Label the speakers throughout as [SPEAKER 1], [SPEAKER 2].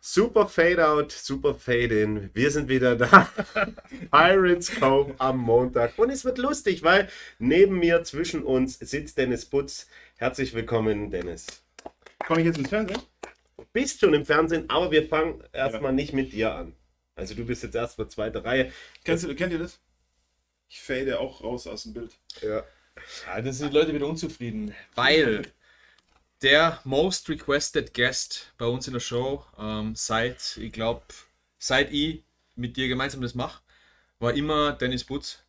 [SPEAKER 1] Super Fade Out, Super Fade In. Wir sind wieder da. Pirates Cove am Montag. Und es wird lustig, weil neben mir, zwischen uns, sitzt Dennis Putz. Herzlich willkommen, Dennis.
[SPEAKER 2] Komme ich jetzt ins Fernsehen?
[SPEAKER 1] Bist schon im Fernsehen, aber wir fangen erstmal ja. nicht mit dir an. Also du bist jetzt erstmal zweite Reihe.
[SPEAKER 2] Kennst du, kennt ihr das? Ich fade auch raus aus dem Bild.
[SPEAKER 3] Ja. ja dann sind die Leute wieder unzufrieden, weil der most requested guest bei uns in der Show, ähm, seit, ich glaube, seit ich mit dir gemeinsam das mache, war immer Dennis Butz.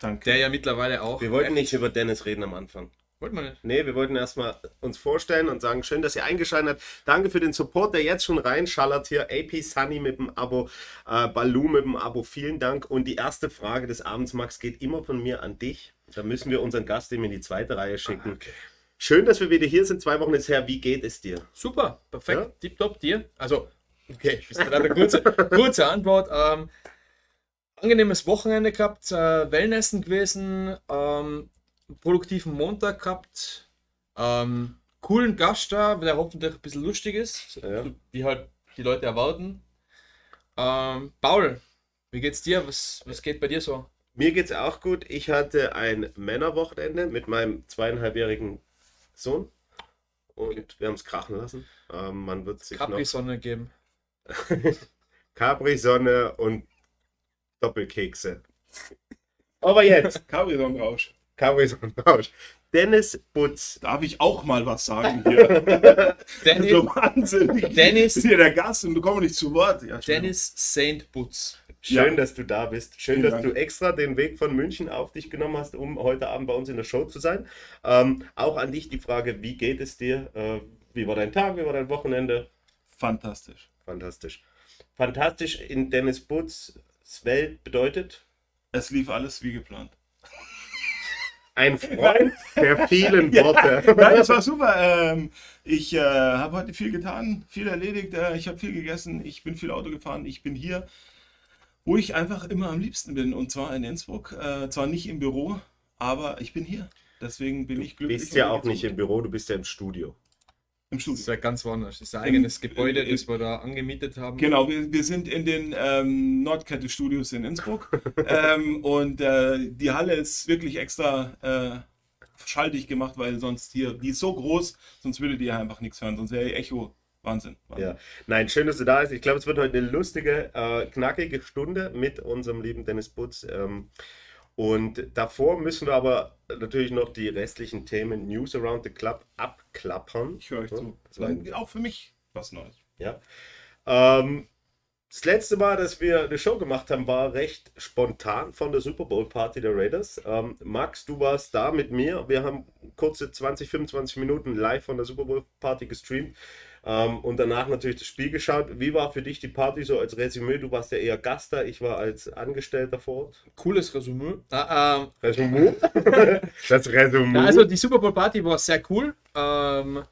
[SPEAKER 1] Danke.
[SPEAKER 3] Der ja mittlerweile auch.
[SPEAKER 1] Wir wollten nicht über Dennis reden am Anfang.
[SPEAKER 3] Wollten wir nicht?
[SPEAKER 1] Nee, wir wollten erstmal uns vorstellen und sagen, schön, dass ihr eingeschaltet habt. Danke für den Support, der jetzt schon reinschallert hier. AP Sunny mit dem Abo, äh, Baloo mit dem Abo, vielen Dank. Und die erste Frage des Abends, Max, geht immer von mir an dich. Da müssen wir unseren Gast eben in die zweite Reihe schicken. Ah, okay. Schön, dass wir wieder hier sind. Zwei Wochen ist her. Wie geht es dir?
[SPEAKER 3] Super, perfekt, ja? tipptopp dir. Also, okay, das ist eine kurze, kurze Antwort. Ähm, angenehmes Wochenende gehabt, äh, Wellnessen gewesen, ähm, produktiven Montag gehabt, ähm, coolen Gast da, der hoffentlich ein bisschen lustig ist, ja. wie halt die Leute erwarten. Ähm, Paul, wie geht's dir? Was, was geht bei dir so?
[SPEAKER 1] Mir geht's auch gut. Ich hatte ein Männerwochenende mit meinem zweieinhalbjährigen Sohn. Und okay. wir haben es krachen lassen. Ähm, man wird sich
[SPEAKER 3] Capri-Sonne geben.
[SPEAKER 1] Capri-Sonne und Doppelkekse. Aber jetzt.
[SPEAKER 2] Capri-Sonnenrausch.
[SPEAKER 1] Capri-Sonnenrausch. Dennis Butz.
[SPEAKER 2] Darf ich auch mal was sagen hier? Dennis, so Wahnsinn. Dennis. Bin hier der Gast und du kommst nicht zu Wort.
[SPEAKER 3] Ja, Dennis Saint Butz.
[SPEAKER 1] Schön, ja. dass du da bist. Schön, Vielen dass Dank. du extra den Weg von München auf dich genommen hast, um heute Abend bei uns in der Show zu sein. Ähm, auch an dich die Frage, wie geht es dir? Äh, wie war dein Tag? Wie war dein Wochenende?
[SPEAKER 2] Fantastisch.
[SPEAKER 1] Fantastisch. Fantastisch in Dennis Butz Welt bedeutet?
[SPEAKER 2] Es lief alles wie geplant.
[SPEAKER 1] Ein Freund der vielen Worte.
[SPEAKER 2] Ja, nein, das war super. Ähm, ich äh, habe heute viel getan, viel erledigt. Äh, ich habe viel gegessen. Ich bin viel Auto gefahren. Ich bin hier wo ich einfach immer am liebsten bin. Und zwar in Innsbruck. Äh, zwar nicht im Büro, aber ich bin hier. Deswegen bin
[SPEAKER 1] du
[SPEAKER 2] ich glücklich.
[SPEAKER 1] Du bist ja auch nicht im Büro, du bist ja im Studio.
[SPEAKER 3] Im Studio. Das ist ja ganz woanders. Das ist ein eigenes Im, Gebäude, das wir da angemietet haben.
[SPEAKER 2] Genau, wir, wir sind in den ähm, Nordkette Studios in Innsbruck. ähm, und äh, die Halle ist wirklich extra äh, schaltig gemacht, weil sonst hier, die ist so groß, sonst würdet ihr einfach nichts hören. Sonst wäre Echo Wahnsinn, Wahnsinn.
[SPEAKER 1] Ja. Nein, schön, dass du da bist. Ich glaube, es wird heute eine lustige, äh, knackige Stunde mit unserem lieben Dennis Butz. Ähm, und davor müssen wir aber natürlich noch die restlichen Themen News Around the Club abklappern.
[SPEAKER 2] Ich höre euch zu. Das war auch für mich was Neues.
[SPEAKER 1] Ja. Ähm, das letzte Mal, dass wir eine Show gemacht haben, war recht spontan von der Super Bowl Party der Raiders. Ähm, Max, du warst da mit mir. Wir haben kurze 20, 25 Minuten live von der Super Bowl Party gestreamt. Ähm, und danach natürlich das Spiel geschaut. Wie war für dich die Party so als Resümee? Du warst ja eher Gast da, ich war als Angestellter vor Ort.
[SPEAKER 3] Cooles Resümee. Ah, ähm,
[SPEAKER 1] Resümee? das Resümee.
[SPEAKER 3] also die Super Bowl Party war sehr cool. Ähm,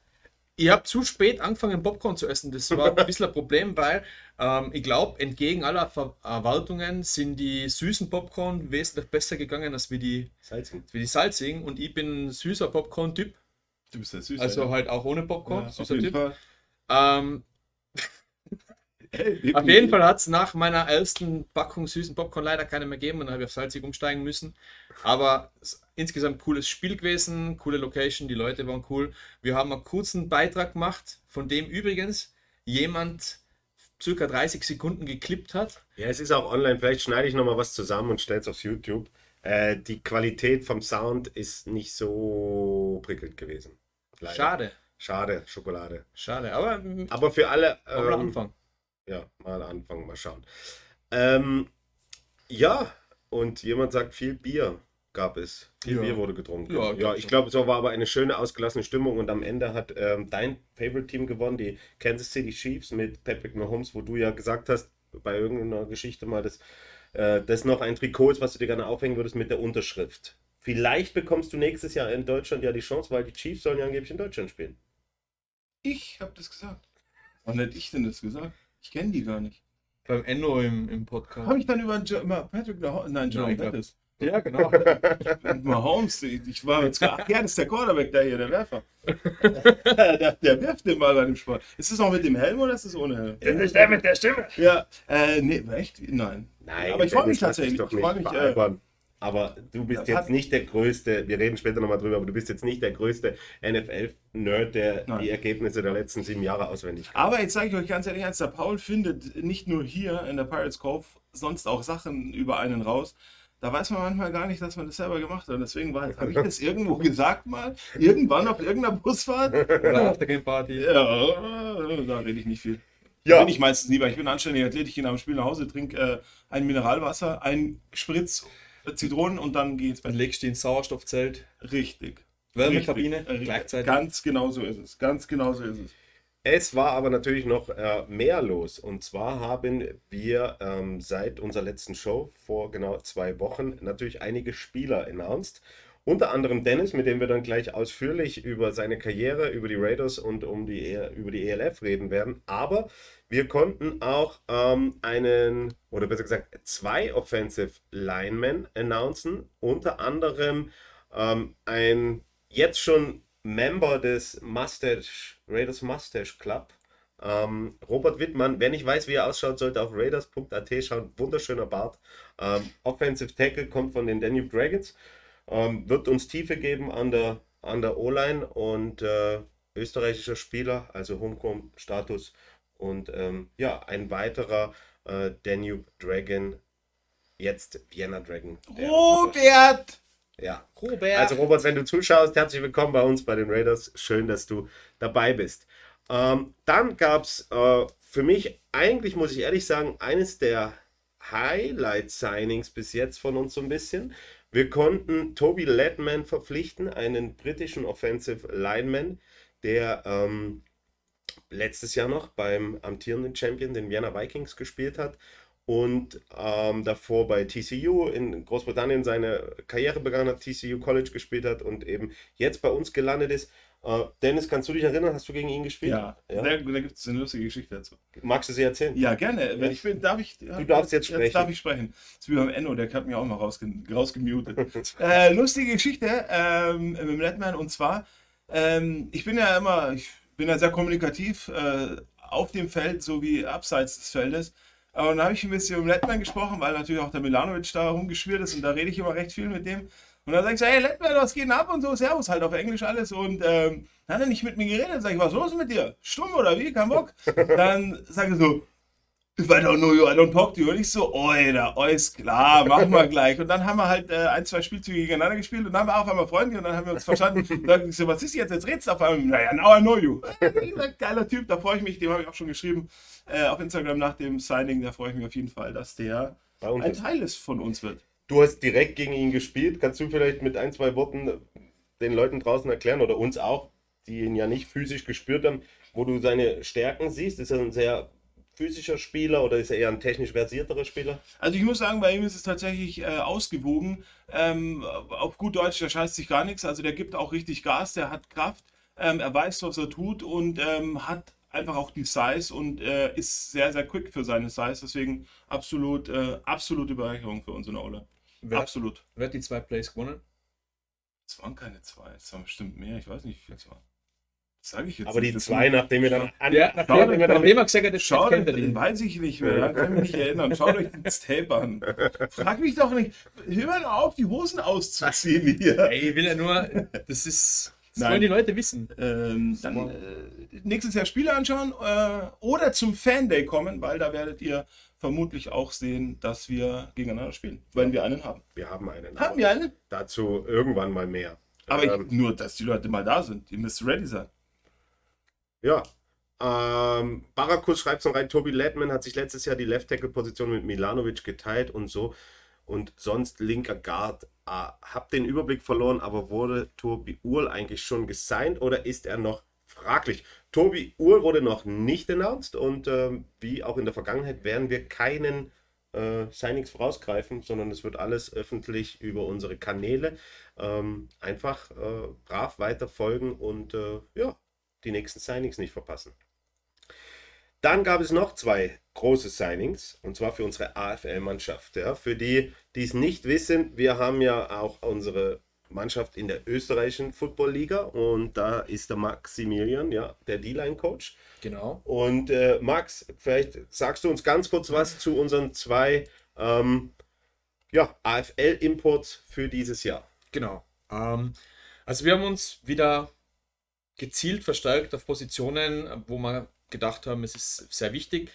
[SPEAKER 3] ich habe zu spät angefangen, Popcorn zu essen. Das war ein bisschen ein Problem, weil ähm, ich glaube, entgegen aller Ver Erwartungen sind die süßen Popcorn wesentlich besser gegangen als wie die salzigen. Wie die salzigen. Und ich bin ein süßer Popcorn-Typ.
[SPEAKER 2] Du bist ja süß.
[SPEAKER 3] Also ja. halt auch ohne Popcorn. Ja, süßer Typ. Fall. Ähm, auf jeden Fall hat es nach meiner ersten Packung süßen Popcorn leider keine mehr gegeben und dann habe ich auf salzig umsteigen müssen. Aber insgesamt cooles Spiel gewesen, coole Location, die Leute waren cool. Wir haben einen kurzen Beitrag gemacht, von dem übrigens jemand circa 30 Sekunden geklippt hat.
[SPEAKER 1] Ja, es ist auch online. Vielleicht schneide ich nochmal was zusammen und stelle es auf YouTube. Äh, die Qualität vom Sound ist nicht so prickelnd gewesen.
[SPEAKER 3] Leider. Schade.
[SPEAKER 1] Schade, Schokolade.
[SPEAKER 3] Schade, aber.
[SPEAKER 1] Aber für alle.
[SPEAKER 3] Ähm, mal anfangen.
[SPEAKER 1] Ja, mal anfangen, mal schauen. Ähm, ja, und jemand sagt, viel Bier gab es. Viel ja. Bier wurde getrunken. Ja, ja ich glaube, es war aber eine schöne, ausgelassene Stimmung und am Ende hat ähm, dein Favorite-Team gewonnen, die Kansas City Chiefs mit Patrick Mahomes, wo du ja gesagt hast, bei irgendeiner Geschichte mal, dass äh, das noch ein Trikot ist, was du dir gerne aufhängen würdest mit der Unterschrift. Vielleicht bekommst du nächstes Jahr in Deutschland ja die Chance, weil die Chiefs sollen ja angeblich in Deutschland spielen.
[SPEAKER 2] Ich habe das gesagt. Wann hätte ich denn das gesagt? Ich kenne die gar nicht.
[SPEAKER 3] Beim Enno im, im Podcast.
[SPEAKER 2] Habe ich dann über, über Patrick Nein, John Bettis.
[SPEAKER 3] Ja, genau.
[SPEAKER 2] Mahomes, ich war jetzt gerade, ach ja, das ist der Quarterback da hier, der Werfer. der, der wirft den Ball bei dem Sport. Ist das auch mit dem Helm oder ist das ohne Helm?
[SPEAKER 3] Das ist der mit der Stimme.
[SPEAKER 2] Ja, äh, nee, echt? Nein.
[SPEAKER 1] Nein,
[SPEAKER 2] aber ich freue mich tatsächlich. Ich freue mich. Äh.
[SPEAKER 1] Aber du bist jetzt nicht der größte, wir reden später nochmal drüber, aber du bist jetzt nicht der größte NFL-Nerd, der
[SPEAKER 2] Nein.
[SPEAKER 1] die Ergebnisse der letzten sieben Jahre auswendig kann.
[SPEAKER 2] aber jetzt sage ich euch ganz ehrlich eins, der Paul findet nicht nur hier in der Pirates Cove sonst auch Sachen über einen raus. Da weiß man manchmal gar nicht, dass man das selber gemacht hat. Deswegen war, habe ich das irgendwo gesagt mal, irgendwann auf irgendeiner Busfahrt.
[SPEAKER 3] Oder auf der Game Party.
[SPEAKER 2] Ja, da rede ich nicht viel.
[SPEAKER 1] Ja.
[SPEAKER 2] Bin ich meistens weil ich bin ein anständiger Athlet. Ich gehe nach dem Spiel nach Hause, trinke äh, ein Mineralwasser, ein Spritz Zitronen und dann ins
[SPEAKER 3] Dann legst du ins Sauerstoffzelt.
[SPEAKER 2] Richtig.
[SPEAKER 3] Wärmekabine
[SPEAKER 2] Richtig.
[SPEAKER 3] Gleichzeitig.
[SPEAKER 2] Ganz genau so ist es. Ganz genau so ist es.
[SPEAKER 1] Es war aber natürlich noch äh, mehr los. Und zwar haben wir ähm, seit unserer letzten Show vor genau zwei Wochen natürlich einige Spieler announced. Unter anderem Dennis, mit dem wir dann gleich ausführlich über seine Karriere, über die Raiders und um die, E- über die ELF reden werden. Aber wir konnten auch ähm, einen, oder besser gesagt, zwei Offensive Linemen announcen. Unter anderem ähm, ein jetzt schon Member des Mustache, Raiders Mustache Club. Ähm, Robert Wittmann, wer nicht weiß, wie er ausschaut, sollte auf raiders.at schauen. Wunderschöner Bart. Ähm, Offensive Tackle kommt von den Danube Dragons. Ähm, wird uns Tiefe geben an der, an der O-Line und äh, österreichischer Spieler, also Homegrown-Status. Und ähm, ja, ein weiterer äh, Danube Dragon, jetzt Vienna Dragon.
[SPEAKER 2] Robert!
[SPEAKER 1] Ja,
[SPEAKER 3] Robert.
[SPEAKER 1] also Robert, wenn du zuschaust, herzlich willkommen bei uns bei den Raiders. Schön, dass du dabei bist. Ähm, dann gab es äh, für mich eigentlich, muss ich ehrlich sagen, eines der Highlight-Signings bis jetzt von uns so ein bisschen. Wir konnten Toby Ledman verpflichten, einen britischen Offensive Lineman, der ähm, letztes Jahr noch beim amtierenden Champion, den Vienna Vikings, gespielt hat und ähm, davor bei TCU in Großbritannien seine Karriere begangen hat, TCU College gespielt hat und eben jetzt bei uns gelandet ist. Äh, Dennis, kannst du dich erinnern, hast du gegen ihn gespielt?
[SPEAKER 2] Ja,
[SPEAKER 1] Ja?
[SPEAKER 2] Da gibt es eine lustige Geschichte dazu.
[SPEAKER 1] Magst du sie erzählen?
[SPEAKER 2] Ja, gerne. Wenn ich bin, darf ich. Du
[SPEAKER 1] darfst jetzt sprechen.
[SPEAKER 2] Jetzt darf ich sprechen. Das ist wie beim Enno, der hat mir auch mal rausge rausgemutet. äh, lustige Geschichte ähm, mit dem Letman und zwar, ähm, ich bin ja immer, ich bin ja sehr kommunikativ äh, auf dem Feld sowie abseits des Feldes. Aber dann habe ich ein bisschen mit dem Letman gesprochen, weil natürlich auch der Milanovic da rumgeschwirrt ist und da rede ich immer recht viel mit dem. Und dann sag ich so, hey Letman, was geht denn ab und so, Servus, halt auf Englisch alles. Und ähm, dann hat er nicht mit mir geredet. Sag ich, was ist los mit dir? Stumm oder wie? Kein Bock? Dann sage ich so, I don't know you, I don't talk to you. Und ich so, oida, alles klar, machen wir gleich. Und dann haben wir halt äh, ein, zwei Spielzüge gegeneinander gespielt und dann haben wir auf einmal Freunde und dann haben wir uns verstanden. Und dann ich so, was ist jetzt? Jetzt redest du auf einmal. Naja, now I know you. Gesagt, Geiler Typ, da freue ich mich, dem habe ich auch schon geschrieben äh, auf Instagram nach dem Signing. Da freue ich mich auf jeden Fall, dass der ein. Teil ist von uns wird.
[SPEAKER 1] Du hast direkt gegen ihn gespielt. Kannst du vielleicht mit ein, zwei Worten den Leuten draußen erklären oder uns auch, die ihn ja nicht physisch gespürt haben, wo du seine Stärken siehst? Ist er ein sehr physischer Spieler oder ist er eher ein technisch versierterer Spieler?
[SPEAKER 2] Also ich muss sagen, bei ihm ist es tatsächlich äh, ausgewogen. Ähm, auf gut Deutsch, der scheißt sich gar nichts. Also der gibt auch richtig Gas, der hat Kraft, ähm, er weiß, was er tut und ähm, hat einfach auch die Size und äh, ist sehr, sehr quick für seine Size. Deswegen absolut, äh, absolute Bereicherung für uns in der.
[SPEAKER 3] Wer,
[SPEAKER 2] Absolut.
[SPEAKER 3] wer hat die zwei Plays gewonnen?
[SPEAKER 2] Es waren keine zwei, es waren bestimmt mehr. Ich weiß nicht, wie viel es waren. Das sage ich jetzt
[SPEAKER 1] Aber die
[SPEAKER 2] nicht. Das
[SPEAKER 1] zwei, nachdem wir dann an,
[SPEAKER 3] Ja,
[SPEAKER 1] nachdem
[SPEAKER 3] nachdem,
[SPEAKER 1] wir dann
[SPEAKER 3] nachdem er gesagt hat, das
[SPEAKER 2] Schaut euch,
[SPEAKER 3] kennt er
[SPEAKER 2] den weiß ich nicht mehr, da kann ich mich nicht erinnern. Schaut euch das Tape an. Frag mich doch nicht, hör mal auf, die Hosen auszuziehen hier.
[SPEAKER 3] Ey, ich will ja nur, das ist, das
[SPEAKER 2] Nein.
[SPEAKER 3] wollen die Leute wissen.
[SPEAKER 2] Ähm, dann äh, nächstes Jahr Spiele anschauen äh, oder zum Fan Day kommen, weil da werdet ihr vermutlich auch sehen, dass wir gegeneinander spielen, wenn wir einen haben.
[SPEAKER 1] wir haben einen.
[SPEAKER 2] Haben wir einen?
[SPEAKER 1] Dazu irgendwann mal mehr.
[SPEAKER 2] Aber
[SPEAKER 1] Ähm,
[SPEAKER 2] ich, nur, dass die Leute mal da sind. Ihr müsst ready sein.
[SPEAKER 1] Ja. Ähm, Barakus schreibt so rein, Tobi Ledman hat sich letztes Jahr die Left-Tackle-Position mit Milanovic geteilt und so. Und sonst linker Guard. Ah, hab den Überblick verloren, aber wurde Tobi Uhl eigentlich schon gesigned oder ist er noch fraglich? Tobi Uhl wurde noch nicht announced und ähm, wie auch in der Vergangenheit werden wir keinen äh, Signings vorausgreifen, sondern es wird alles öffentlich über unsere Kanäle. Ähm, einfach äh, brav weiter folgen und äh, ja, die nächsten Signings nicht verpassen. Dann gab es noch zwei große Signings und zwar für unsere AFL-Mannschaft. Ja. Für die, die es nicht wissen, wir haben ja auch unsere Mannschaft in der österreichischen Football-Liga und da ist der Maximilian, ja, der D-Line-Coach.
[SPEAKER 3] Genau.
[SPEAKER 1] Und äh, Max, vielleicht sagst du uns ganz kurz was zu unseren zwei ähm, ja, AFL-Imports für dieses Jahr.
[SPEAKER 3] Genau. Ähm, also wir haben uns wieder gezielt verstärkt auf Positionen, wo wir gedacht haben, es ist sehr wichtig.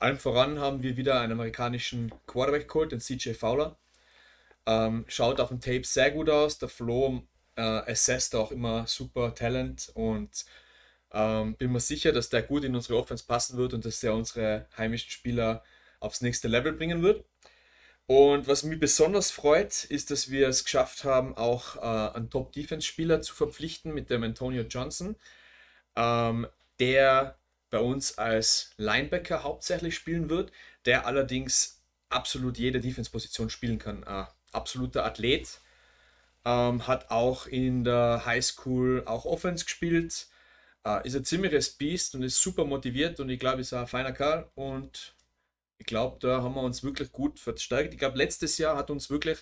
[SPEAKER 3] Allem voran haben wir wieder einen amerikanischen Quarterback geholt, den CJ Fowler. Ähm, schaut auf dem Tape sehr gut aus. Der Flo äh, assesst auch immer super Talent und ähm, bin mir sicher, dass der gut in unsere Offense passen wird und dass er unsere heimischen Spieler aufs nächste Level bringen wird. Und was mich besonders freut, ist, dass wir es geschafft haben, auch äh, einen Top-Defense-Spieler zu verpflichten mit dem Antonio Johnson, ähm, der bei uns als Linebacker hauptsächlich spielen wird, der allerdings absolut jede Defense-Position spielen kann. Äh, absoluter Athlet, ähm, hat auch in der Highschool auch Offense gespielt, äh, ist ein ziemliches Biest und ist super motiviert und ich glaube, ist ein feiner Kerl und ich glaube, da haben wir uns wirklich gut verstärkt. Ich glaube, letztes Jahr hat uns wirklich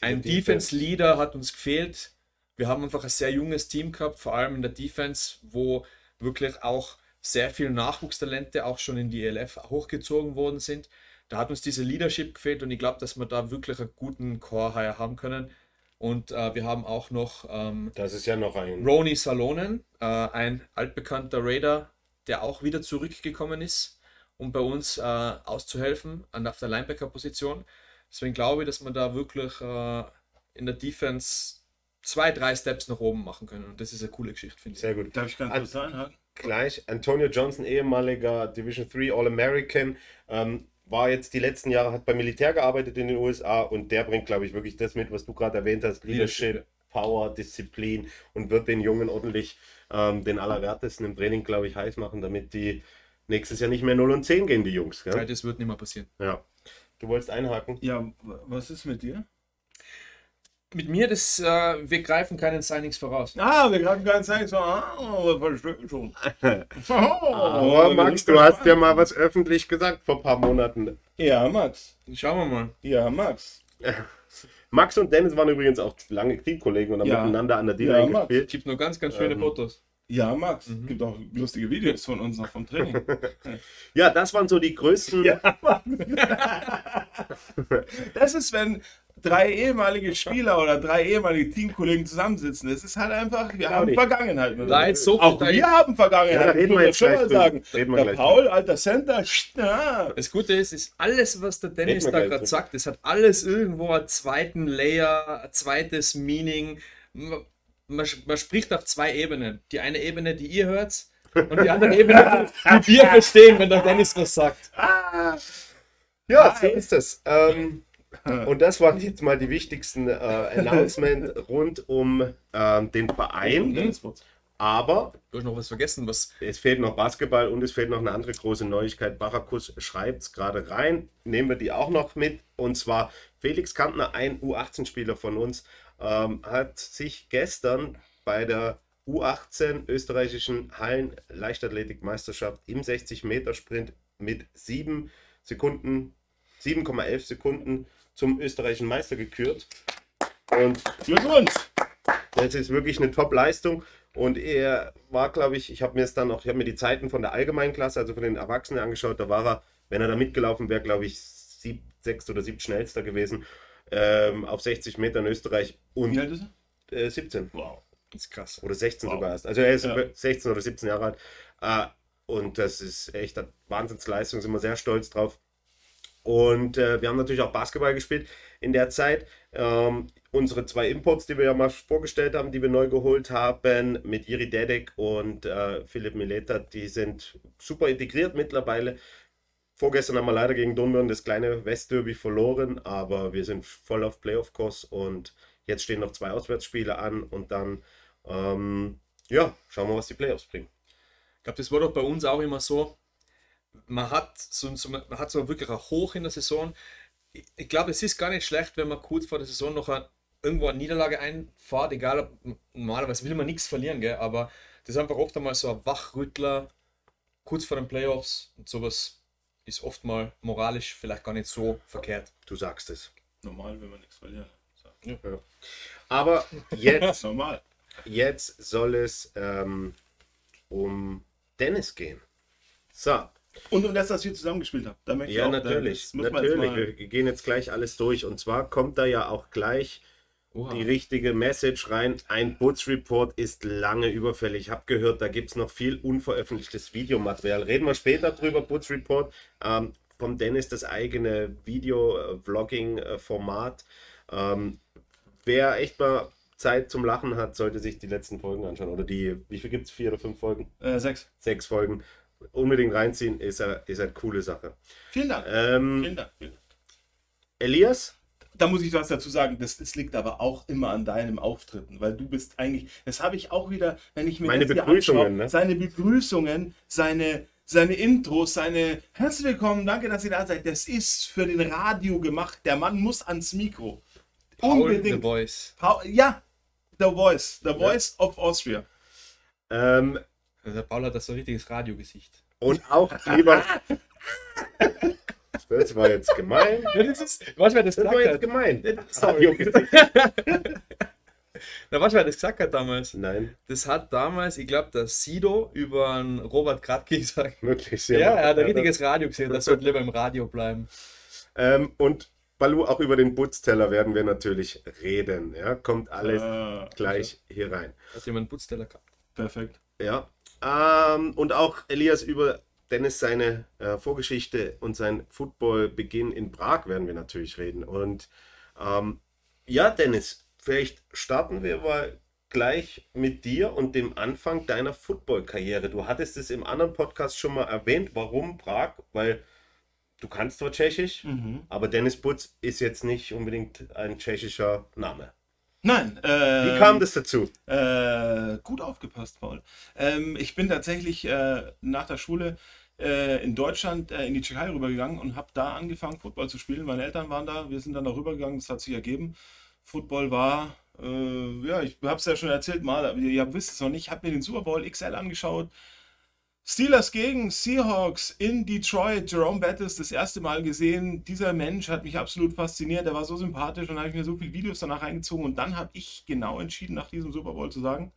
[SPEAKER 3] ein Defense-Leader hat uns gefehlt. Wir haben einfach ein sehr junges Team gehabt, vor allem in der Defense, wo wirklich auch sehr viele Nachwuchstalente auch schon in die ELF hochgezogen worden sind. Da hat uns diese Leadership gefehlt und ich glaube, dass wir da wirklich einen guten Core haben können. Und äh, wir haben auch noch ähm,
[SPEAKER 1] das ist ja noch ein
[SPEAKER 3] Roni Salonen, äh, ein altbekannter Raider, der auch wieder zurückgekommen ist um bei uns äh, auszuhelfen an auf der Linebacker-Position. Deswegen glaube ich, dass wir da wirklich äh, in der Defense zwei, drei Steps nach oben machen können. Und das ist eine coole Geschichte, finde
[SPEAKER 1] ich. Sehr gut.
[SPEAKER 2] Darf ich ganz kurz sagen?
[SPEAKER 1] Gleich. Antonio Johnson, ehemaliger Division 3 All-American, ähm, war jetzt die letzten Jahre, hat beim Militär gearbeitet in den USA und der bringt, glaube ich, wirklich das mit, was du gerade erwähnt hast: Leadership, Power, Disziplin und wird den Jungen ordentlich ähm, den Allerwertesten im Training, glaube ich, heiß machen, damit die nächstes Jahr nicht mehr 0 und 10 gehen, die Jungs.
[SPEAKER 3] Gell? Das wird nicht mehr passieren.
[SPEAKER 1] Ja. Du wolltest einhaken?
[SPEAKER 2] Ja, was ist mit dir?
[SPEAKER 3] Mit mir, das, äh, wir greifen keinen Signings voraus.
[SPEAKER 2] Ah, wir greifen keinen Signings voraus. Ah, verstehe schon.
[SPEAKER 1] oh, Aber Max, du hast ja mal was öffentlich gesagt vor ein paar Monaten.
[SPEAKER 2] Ja, Max.
[SPEAKER 3] Schauen wir mal.
[SPEAKER 2] Ja, Max.
[SPEAKER 1] Max und Dennis waren übrigens auch lange Teamkollegen und haben ja. miteinander an der D ja, gespielt.
[SPEAKER 3] Es gibt nur ganz, ganz schöne ähm, Fotos.
[SPEAKER 2] Ja, Max. Mhm. Gibt auch lustige Videos von uns noch vom Training.
[SPEAKER 1] ja, das waren so die größten. Ja,
[SPEAKER 2] das ist, wenn drei ehemalige Spieler oder drei ehemalige Teamkollegen zusammensitzen. Das ist halt einfach, wir haben Vergangenheit.
[SPEAKER 3] Nein, so
[SPEAKER 2] auch wir haben Vergangenheit. Ja,
[SPEAKER 1] reden wir jetzt schon mal sagen.
[SPEAKER 2] Reden wir der Paul, alter Center. Ja.
[SPEAKER 3] Das Gute ist, ist alles, was der Dennis da gerade sagt, das hat alles irgendwo einen zweiten Layer, ein zweites Meaning man, man spricht auf zwei Ebenen. Die eine Ebene, die ihr hört, und die andere Ebene, die wir verstehen, wenn der Dennis was sagt.
[SPEAKER 1] Ah. Ja, so ist es. Ähm, und das waren jetzt mal die wichtigsten äh, Announcement rund um äh, den Verein. Aber
[SPEAKER 3] du hast noch was vergessen, was.
[SPEAKER 1] Es fehlt noch Basketball und es fehlt noch eine andere große Neuigkeit. Barakus schreibt es gerade rein. Nehmen wir die auch noch mit. Und zwar Felix Kantner, ein U18-Spieler von uns, ähm, hat sich gestern bei der U18 österreichischen Hallen Leichtathletikmeisterschaft im 60-Meter-Sprint mit 7 Sekunden, 7,11 Sekunden zum österreichischen Meister gekürt. Und Glückwunsch! Das ist wirklich eine Top-Leistung. Und er war, glaube ich, ich habe mir es dann auch, ich habe mir die Zeiten von der Allgemeinklasse, also von den Erwachsenen angeschaut, da war er, wenn er da mitgelaufen wäre, glaube ich, sieb, sechs oder sieben schnellster gewesen ähm, auf 60 Meter in Österreich. Und,
[SPEAKER 2] Wie alt ist
[SPEAKER 1] er? Äh, 17.
[SPEAKER 2] Wow, das ist krass.
[SPEAKER 1] Oder 16 wow. sogar erst. Also er ist ja. 16 oder 17 Jahre alt. Äh, und das ist echt eine Wahnsinnsleistung, sind wir sehr stolz drauf. Und äh, wir haben natürlich auch Basketball gespielt in der Zeit. Ähm, unsere zwei Imports, die wir ja mal vorgestellt haben, die wir neu geholt haben, mit Jiri Dedek und äh, Philipp Mileta, die sind super integriert mittlerweile. Vorgestern haben wir leider gegen Dornbirn das kleine Westderby verloren, aber wir sind voll auf Playoff-Kurs und jetzt stehen noch zwei Auswärtsspiele an und dann, ähm, ja, schauen wir, was die Playoffs bringen.
[SPEAKER 3] Ich glaube, das war doch bei uns auch immer so. Man hat so, so, man hat so wirklich ein Hoch in der Saison. Ich, ich glaube, es ist gar nicht schlecht, wenn man kurz vor der Saison noch ein, irgendwo eine Niederlage einfahrt, egal ob normalerweise will man nichts verlieren, gell? aber das ist einfach oft einmal so ein Wachrüttler kurz vor den Playoffs und sowas ist oft mal moralisch vielleicht gar nicht so verkehrt.
[SPEAKER 1] Du sagst es.
[SPEAKER 2] Normal, wenn man nichts verliert.
[SPEAKER 1] Ja. Aber jetzt,
[SPEAKER 2] Normal.
[SPEAKER 1] jetzt soll es ähm, um Dennis gehen. So,
[SPEAKER 2] Und um das, was wir zusammengespielt haben. Da möchte ich
[SPEAKER 1] ja,
[SPEAKER 2] auch-
[SPEAKER 1] natürlich.
[SPEAKER 2] das muss man jetzt
[SPEAKER 1] Natürlich. Wir gehen jetzt gleich alles durch. Und zwar kommt da ja auch gleich
[SPEAKER 3] Oha.
[SPEAKER 1] die richtige Message rein. Ein Boots Report ist lange überfällig. Ich habe gehört, da gibt es noch viel unveröffentlichtes Videomaterial. Reden wir später drüber. Boots Report ähm, vom Dennis das eigene Video-Vlogging-Format. Ähm, wer echt mal Zeit zum Lachen hat, sollte sich die letzten Folgen anschauen. Oder die, wie viel gibt es? Vier oder fünf Folgen?
[SPEAKER 2] Äh, sechs.
[SPEAKER 1] Sechs Folgen. Unbedingt reinziehen, ist eine ist eine coole Sache.
[SPEAKER 2] Vielen Dank.
[SPEAKER 1] Ähm,
[SPEAKER 2] Vielen Dank. Vielen Dank.
[SPEAKER 1] Elias?
[SPEAKER 2] Da muss ich was dazu sagen, das, das liegt aber auch immer an deinem Auftritten, weil du bist eigentlich, das habe ich auch wieder, wenn ich mir
[SPEAKER 1] Meine
[SPEAKER 2] das
[SPEAKER 1] Begrüßungen,
[SPEAKER 2] anschaue,
[SPEAKER 1] ne?
[SPEAKER 2] seine Begrüßungen, seine, seine Intros, seine Herzlich willkommen, danke, dass ihr da seid, das ist für den Radio gemacht. Der Mann muss ans Mikro.
[SPEAKER 3] Paul the
[SPEAKER 2] Unbedingt.
[SPEAKER 3] Voice.
[SPEAKER 2] Paul, ja, The Voice, The Voice of Austria.
[SPEAKER 1] Ähm,
[SPEAKER 3] Also der Paul hat das so ein richtiges Radiogesicht.
[SPEAKER 1] und auch lieber. Das war jetzt gemein.
[SPEAKER 3] Das ist, du, wer das
[SPEAKER 1] Das war jetzt
[SPEAKER 3] hat?
[SPEAKER 1] gemein.
[SPEAKER 3] Sorry.
[SPEAKER 1] Radiogesicht.
[SPEAKER 3] Na, weißt du, wer das gesagt hat damals?
[SPEAKER 1] Nein,
[SPEAKER 3] Das hat damals, ich glaube, der Sido über einen Robert Kratke gesagt.
[SPEAKER 1] wirklich sehr.
[SPEAKER 3] Ja, er hat ein
[SPEAKER 1] Ja,
[SPEAKER 3] richtiges Radio gesehen, das sollte lieber im Radio bleiben.
[SPEAKER 1] Ähm, und Balu, auch über den Putzteller werden wir natürlich reden. Ja, kommt alles
[SPEAKER 2] Äh,
[SPEAKER 1] gleich hier rein.
[SPEAKER 3] Hat jemand einen Putzteller gehabt?
[SPEAKER 2] Perfekt.
[SPEAKER 1] Ja. Ähm, und auch Elias über Dennis seine äh, Vorgeschichte und sein Footballbeginn in Prag werden wir natürlich reden. Und ähm, ja, Dennis, vielleicht starten wir mal gleich mit dir und dem Anfang deiner Footballkarriere. Du hattest es im anderen Podcast schon mal erwähnt. Warum Prag? Weil du kannst zwar Tschechisch,
[SPEAKER 2] Mhm.
[SPEAKER 1] aber Dennis Butz ist jetzt nicht unbedingt ein tschechischer Name.
[SPEAKER 2] Nein. Äh,
[SPEAKER 1] Wie kam das dazu?
[SPEAKER 2] Äh, gut aufgepasst, Paul. Ähm, ich bin tatsächlich äh, nach der Schule äh, in Deutschland äh, in die Tschechei rübergegangen und habe da angefangen, Football zu spielen. Meine Eltern waren da, wir sind dann da rübergegangen, das hat sich ergeben. Football war, äh, ja, ich habe es ja schon erzählt mal, aber ihr wisst es noch nicht, ich habe mir den Super Bowl XL angeschaut. Steelers gegen Seahawks in Detroit. Jerome Bettis das erste Mal gesehen. Dieser Mensch hat mich absolut fasziniert. Er war so sympathisch und habe ich mir so viele Videos danach reingezogen. Und dann habe ich genau entschieden, nach diesem Super Bowl zu sagen,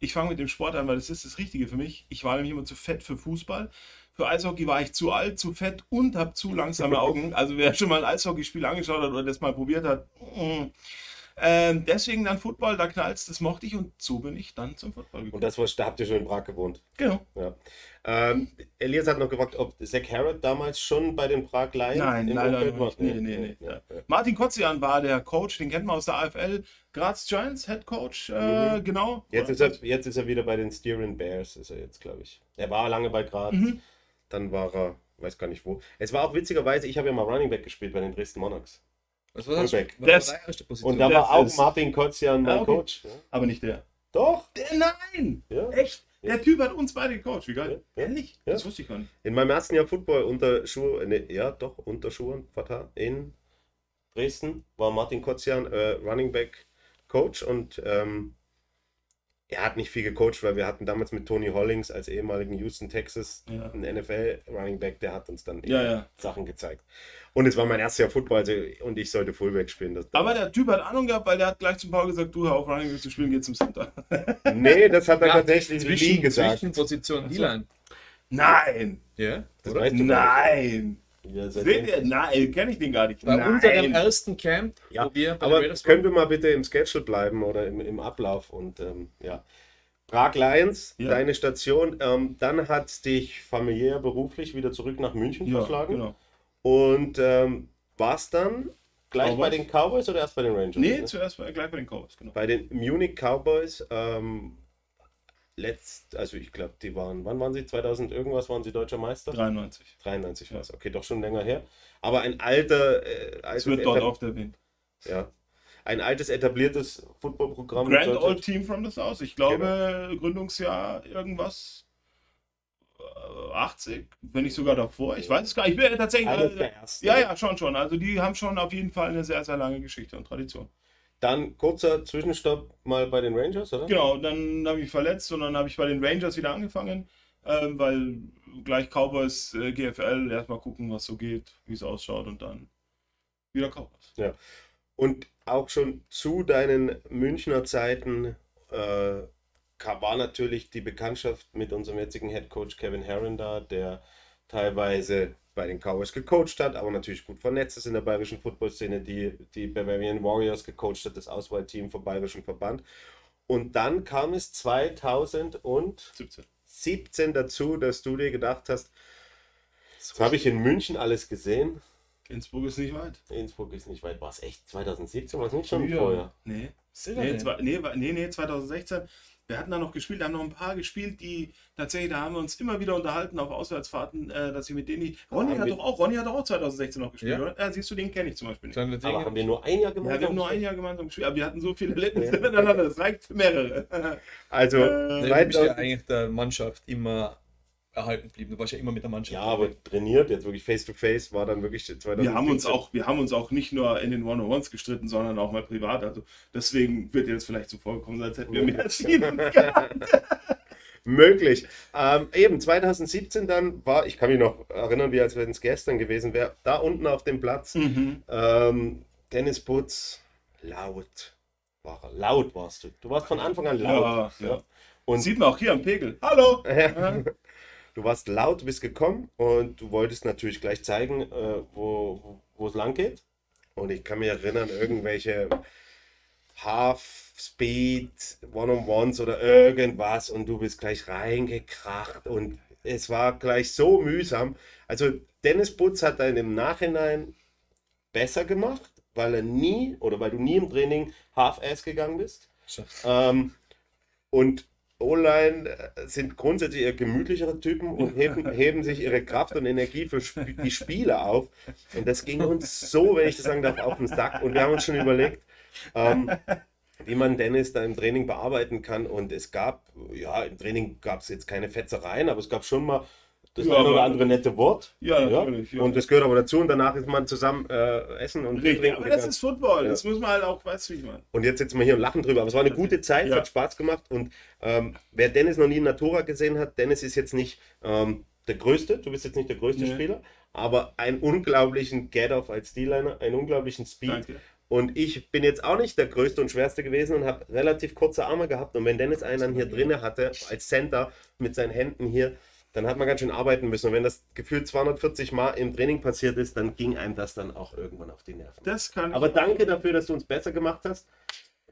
[SPEAKER 2] ich fange mit dem Sport an, weil das ist das Richtige für mich. Ich war nämlich immer zu fett für Fußball. Für Eishockey war ich zu alt, zu fett und habe zu langsame Augen. Also wer schon mal ein Eishockeyspiel angeschaut hat oder das mal probiert hat, mm. Ähm, deswegen dann Football, da knallt's, das mochte ich und so bin ich dann zum Football gekommen.
[SPEAKER 1] Und das war, da habt ihr schon in Prag gewohnt.
[SPEAKER 2] genau.
[SPEAKER 1] Ja. Ähm, Elias hat noch gefragt, ob Zach Harrod damals schon bei den Prag Lions
[SPEAKER 2] Nein,
[SPEAKER 1] im
[SPEAKER 2] leider
[SPEAKER 1] Umfeld war?
[SPEAKER 2] Nee, nee, nee.
[SPEAKER 1] Ja, ja.
[SPEAKER 2] Martin Kotzian war der Coach, den kennt man aus der AFL. Graz Giants, Head Coach, äh,
[SPEAKER 1] Mhm.
[SPEAKER 2] genau.
[SPEAKER 1] Jetzt, ist er, jetzt ist er wieder bei den Steering Bears, ist er jetzt, glaube ich. Er war lange bei Graz,
[SPEAKER 2] Mhm.
[SPEAKER 1] dann war er, weiß gar nicht wo. Es war auch witzigerweise, ich habe ja mal Running Back gespielt bei den Dresden Monarchs.
[SPEAKER 3] Was war das?
[SPEAKER 1] Fullback.
[SPEAKER 3] Was war
[SPEAKER 2] Das-
[SPEAKER 3] deine erste Position?
[SPEAKER 1] Und da war auch Martin Kotzian mein
[SPEAKER 2] Ah, okay.
[SPEAKER 1] Coach. Ja.
[SPEAKER 2] Aber nicht der.
[SPEAKER 1] Doch,
[SPEAKER 2] der. Nein!
[SPEAKER 1] ja.
[SPEAKER 2] Echt? Der Typ hat uns beide gecoacht. Wie geil.
[SPEAKER 1] Ja.
[SPEAKER 2] Ehrlich?
[SPEAKER 1] Ja.
[SPEAKER 2] Das wusste ich gar nicht.
[SPEAKER 1] In meinem ersten Jahr Football unter Schuhe, ne, ja doch, unter Schuhen, Vater, in Dresden war Martin Kotzian äh, Running Back Coach und ähm, er hat nicht viel gecoacht, weil wir hatten damals mit Tony Hollings als ehemaligen Houston Texas
[SPEAKER 2] Ja.
[SPEAKER 1] einen NFL Running Back, der hat uns dann
[SPEAKER 2] Ja, ja.
[SPEAKER 1] Sachen gezeigt. Und es war mein erstes Jahr Football also, und ich sollte Fullback spielen. Das,
[SPEAKER 2] Aber der Typ hat Ahnung gehabt, weil der hat gleich zum Paul gesagt, du hör auf Running Back zu spielen, geh zum Center.
[SPEAKER 1] nee, das hat er
[SPEAKER 3] Ja,
[SPEAKER 1] tatsächlich nie
[SPEAKER 3] zwischen,
[SPEAKER 1] gesagt.
[SPEAKER 3] zwischen Position D-Line.
[SPEAKER 2] Nein!
[SPEAKER 3] Ja,
[SPEAKER 1] du
[SPEAKER 2] Nein!
[SPEAKER 1] Ja,
[SPEAKER 2] Seht ihr? Nein, kenne ich den gar nicht.
[SPEAKER 3] Bei unserem
[SPEAKER 2] Nein!
[SPEAKER 3] ersten Camp,
[SPEAKER 1] Ja,
[SPEAKER 3] wo wir bei
[SPEAKER 1] Aber können wir mal bitte im Schedule bleiben oder im, im Ablauf und ähm, ja. Prag Lions,
[SPEAKER 2] Ja.
[SPEAKER 1] deine Station. Ähm, dann hat dich familiär, beruflich wieder zurück nach München
[SPEAKER 2] Ja,
[SPEAKER 1] verschlagen.
[SPEAKER 2] genau.
[SPEAKER 1] Und ähm, warst dann gleich
[SPEAKER 2] Cowboys?
[SPEAKER 1] bei den Cowboys oder erst bei den Rangers?
[SPEAKER 2] Nee,
[SPEAKER 1] Ne?
[SPEAKER 2] zuerst bei, gleich bei den Cowboys, genau.
[SPEAKER 1] Bei den Munich Cowboys. Ähm, letzt, also ich glaube, die waren, wann waren sie? 2000 irgendwas waren sie deutscher Meister?
[SPEAKER 2] 93.
[SPEAKER 1] 93 war es. Okay, doch schon länger her. Aber ein alter, äh,
[SPEAKER 2] Es wird dort oft erwähnt.
[SPEAKER 1] ja, ein altes etabliertes Footballprogramm.
[SPEAKER 2] Grand. Old Team from the South. Ich glaube, Gründungsjahr irgendwas äh, 80, wenn nicht sogar davor. Ich weiß es gar nicht. Ich bin ja tatsächlich.
[SPEAKER 1] Eines
[SPEAKER 2] Äh, ja, ja, schon, schon. Also die haben schon auf jeden Fall eine sehr, sehr lange Geschichte und Tradition.
[SPEAKER 1] Dann kurzer Zwischenstopp mal bei den Rangers, oder?
[SPEAKER 2] Genau, dann habe ich verletzt und dann habe ich bei den Rangers wieder angefangen. ähm, weil gleich Cowboys äh, GFL erstmal gucken, was so geht, wie es ausschaut und dann wieder Cowboys.
[SPEAKER 1] Ja. Und auch schon zu deinen Münchner Zeiten äh, war natürlich die Bekanntschaft mit unserem jetzigen Head Coach Kevin Herron da, der teilweise bei den Cowboys gecoacht hat, aber natürlich gut vernetzt ist in der bayerischen Footballszene, die die Bavarian Warriors gecoacht hat, das Auswahlteam vom bayerischen Verband. Und dann kam es 2017 17 dazu, dass du dir gedacht hast, das habe ich in München alles gesehen.
[SPEAKER 2] Innsbruck ist nicht weit.
[SPEAKER 1] Innsbruck ist nicht weit. War es echt 2017? War es nicht schon vorher?
[SPEAKER 2] Nee. Nee, nee, nee, nee, 2016. Wir hatten da noch gespielt, da haben noch ein paar gespielt, die tatsächlich, da haben wir uns immer wieder unterhalten auf Auswärtsfahrten, äh, dass ich mit denen. Ronny hat doch auch, Ronny hat doch auch 2016 noch gespielt, ja. oder? Ja, siehst du, den kenne ich zum Beispiel
[SPEAKER 1] nicht. Aber haben wir nur ein Jahr
[SPEAKER 2] gemeinsam? Ja, wir haben nur ein Jahr gemeinsam gespielt, aber wir hatten so viele Erlebnisse ja. miteinander, das reicht für mehrere.
[SPEAKER 3] Also, äh, du bist ja eigentlich der Mannschaft immer erhalten blieben. Du warst ja immer mit der Mannschaft.
[SPEAKER 1] Ja, aber trainiert, jetzt wirklich face to face, war dann wirklich
[SPEAKER 2] 2017. Wir haben uns auch, wir haben uns auch nicht nur in den One-on-Ones gestritten, sondern auch mal privat. Also deswegen wird dir das vielleicht so vorgekommen, als hätten wir mehr Ziele
[SPEAKER 1] Möglich. Ähm, eben 2017 dann war, ich kann mich noch erinnern, wie als wenn es gestern gewesen wäre, da unten auf dem Platz, mhm. ähm, Dennis Putz, laut. War, laut warst du. Du warst von Anfang an laut.
[SPEAKER 2] Ja, ja. Und Sieht man auch hier am Pegel. Hallo!
[SPEAKER 1] Du warst laut, bist gekommen und du wolltest natürlich gleich zeigen, äh, wo, es lang geht. Und ich kann mich erinnern, irgendwelche Half Speed, One-on-Ones oder irgendwas und du bist gleich reingekracht und es war gleich so mühsam. Also Dennis Butz hat dann im Nachhinein besser gemacht, weil er nie oder weil du nie im Training Half-Ass gegangen bist. Ähm, und O-Line äh, sind grundsätzlich eher gemütlichere Typen und heben, heben sich ihre Kraft und Energie für Sp die Spiele auf. Und das ging uns so, wenn ich das sagen darf, auf den Sack. Und wir haben uns schon überlegt, ähm, wie man Dennis da im Training bearbeiten kann. Und es gab, ja, im Training gab es jetzt keine Fetzereien, aber es gab schon mal das ja, eine oder andere nette Wort. Ja, natürlich. Ja. Und das gehört aber dazu und danach ist man zusammen äh, essen und
[SPEAKER 2] Richtig, trinken. Aber das ist Football, ja. das muss man halt auch, weißt du, wie ich meine.
[SPEAKER 1] Und jetzt sitzen wir hier und lachen drüber. Aber es war eine gute Zeit, ja. hat Spaß gemacht. Und ähm, wer Dennis noch nie in Natura gesehen hat, Dennis ist jetzt nicht ähm, der Größte, du bist jetzt nicht der größte nee. Spieler, aber einen unglaublichen Get-Off als D-Liner, einen unglaublichen Speed. Danke. Und ich bin jetzt auch nicht der größte und schwerste gewesen und habe relativ kurze Arme gehabt. Und wenn Dennis einen dann hier drinne hatte, als Center mit seinen Händen hier, dann hat man ganz schön arbeiten müssen. Und wenn das gefühlt 240 Mal im Training passiert ist, dann ging einem das dann auch irgendwann auf die Nerven.
[SPEAKER 2] Das kann
[SPEAKER 1] Aber danke dafür, dass du uns besser gemacht hast.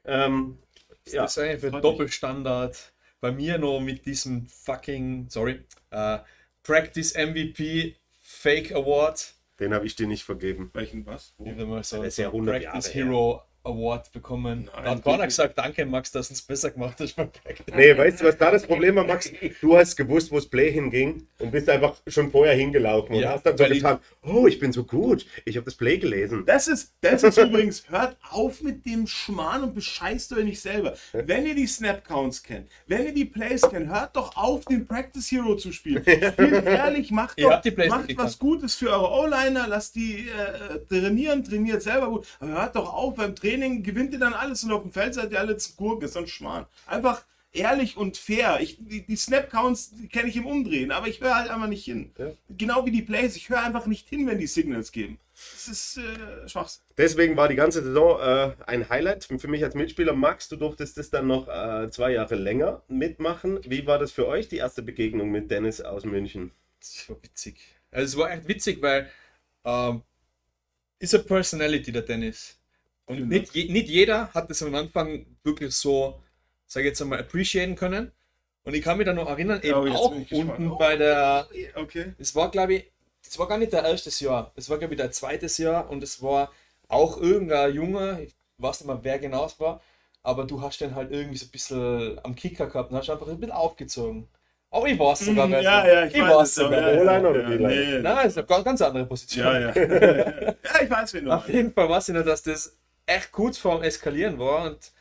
[SPEAKER 1] Ähm,
[SPEAKER 3] das ja. ist eigentlich ein Doppelstandard. Bei mir noch mit diesem fucking, sorry, uh, Practice MVP Fake Award.
[SPEAKER 1] Den habe ich dir nicht vergeben.
[SPEAKER 2] Welchen was?
[SPEAKER 3] Wo? Das ist ja 100 Practice Jahre Hero her. Award bekommen. Nein, da hat keiner gesagt, danke Max, dass du es besser gemacht hast beim.
[SPEAKER 1] Nee, weißt du, was da das Problem war, Max? Du hast gewusst, wo das Play hinging und bist einfach schon vorher hingelaufen und ja, hast dann so getan, oh, ich bin so gut, ich habe das Play gelesen.
[SPEAKER 2] Das ist, das ist übrigens, hört auf mit dem Schmarrn und bescheißt euch nicht selber. Wenn ihr die Snap-Counts kennt, wenn ihr die Plays kennt, hört doch auf, den Practice Hero zu spielen. Spielt ehrlich, macht doch, macht was Gutes für eure O-Liner, lasst die äh, trainieren, trainiert selber gut, aber hört doch auf beim Training Training gewinnt ihr dann alles und auf dem Feld seid ihr alle zu Gurken. Ist so ein Schmarrn. Einfach ehrlich und fair. Ich, die, die Snap-Counts kenne ich im Umdrehen, aber ich höre halt einfach nicht hin. Ja. Genau wie die Plays. Ich höre einfach nicht hin, wenn die Signals geben. Das ist äh, Schwachsinn.
[SPEAKER 1] Deswegen war die ganze Saison äh, ein Highlight für mich als Mitspieler. Max, du durftest das dann noch äh, zwei Jahre länger mitmachen. Wie war das für euch, die erste Begegnung mit Dennis aus München?
[SPEAKER 3] Das war witzig. Also es war echt witzig, weil ähm, ist eine Personality, der Dennis. Und nicht, nicht jeder hat das am Anfang wirklich so, sage ich jetzt einmal, appreciaten können. Und ich kann mich da noch erinnern, eben oh, auch unten oh, bei der. Okay. Es war, glaube ich, es war gar nicht der erste Jahr. Es war, glaube ich, der zweite Jahr und es war auch irgendein Junge, ich weiß nicht mehr, wer genau es war, aber du hast den halt irgendwie so ein bisschen am Kicker gehabt und hast einfach ein bisschen aufgezogen. Aber ich war es sogar
[SPEAKER 2] mm, Ja, ja,
[SPEAKER 3] ich, ich weiß es
[SPEAKER 2] sogar.
[SPEAKER 3] Ja, ja, oder ja, nee. Nein, das ist eine ganz, ganz andere Position.
[SPEAKER 2] Ja, ja. ja, ich weiß, wie du
[SPEAKER 3] Auf jeden Fall weiß ich nur, dass das echt kurz vorm Eskalieren war. Und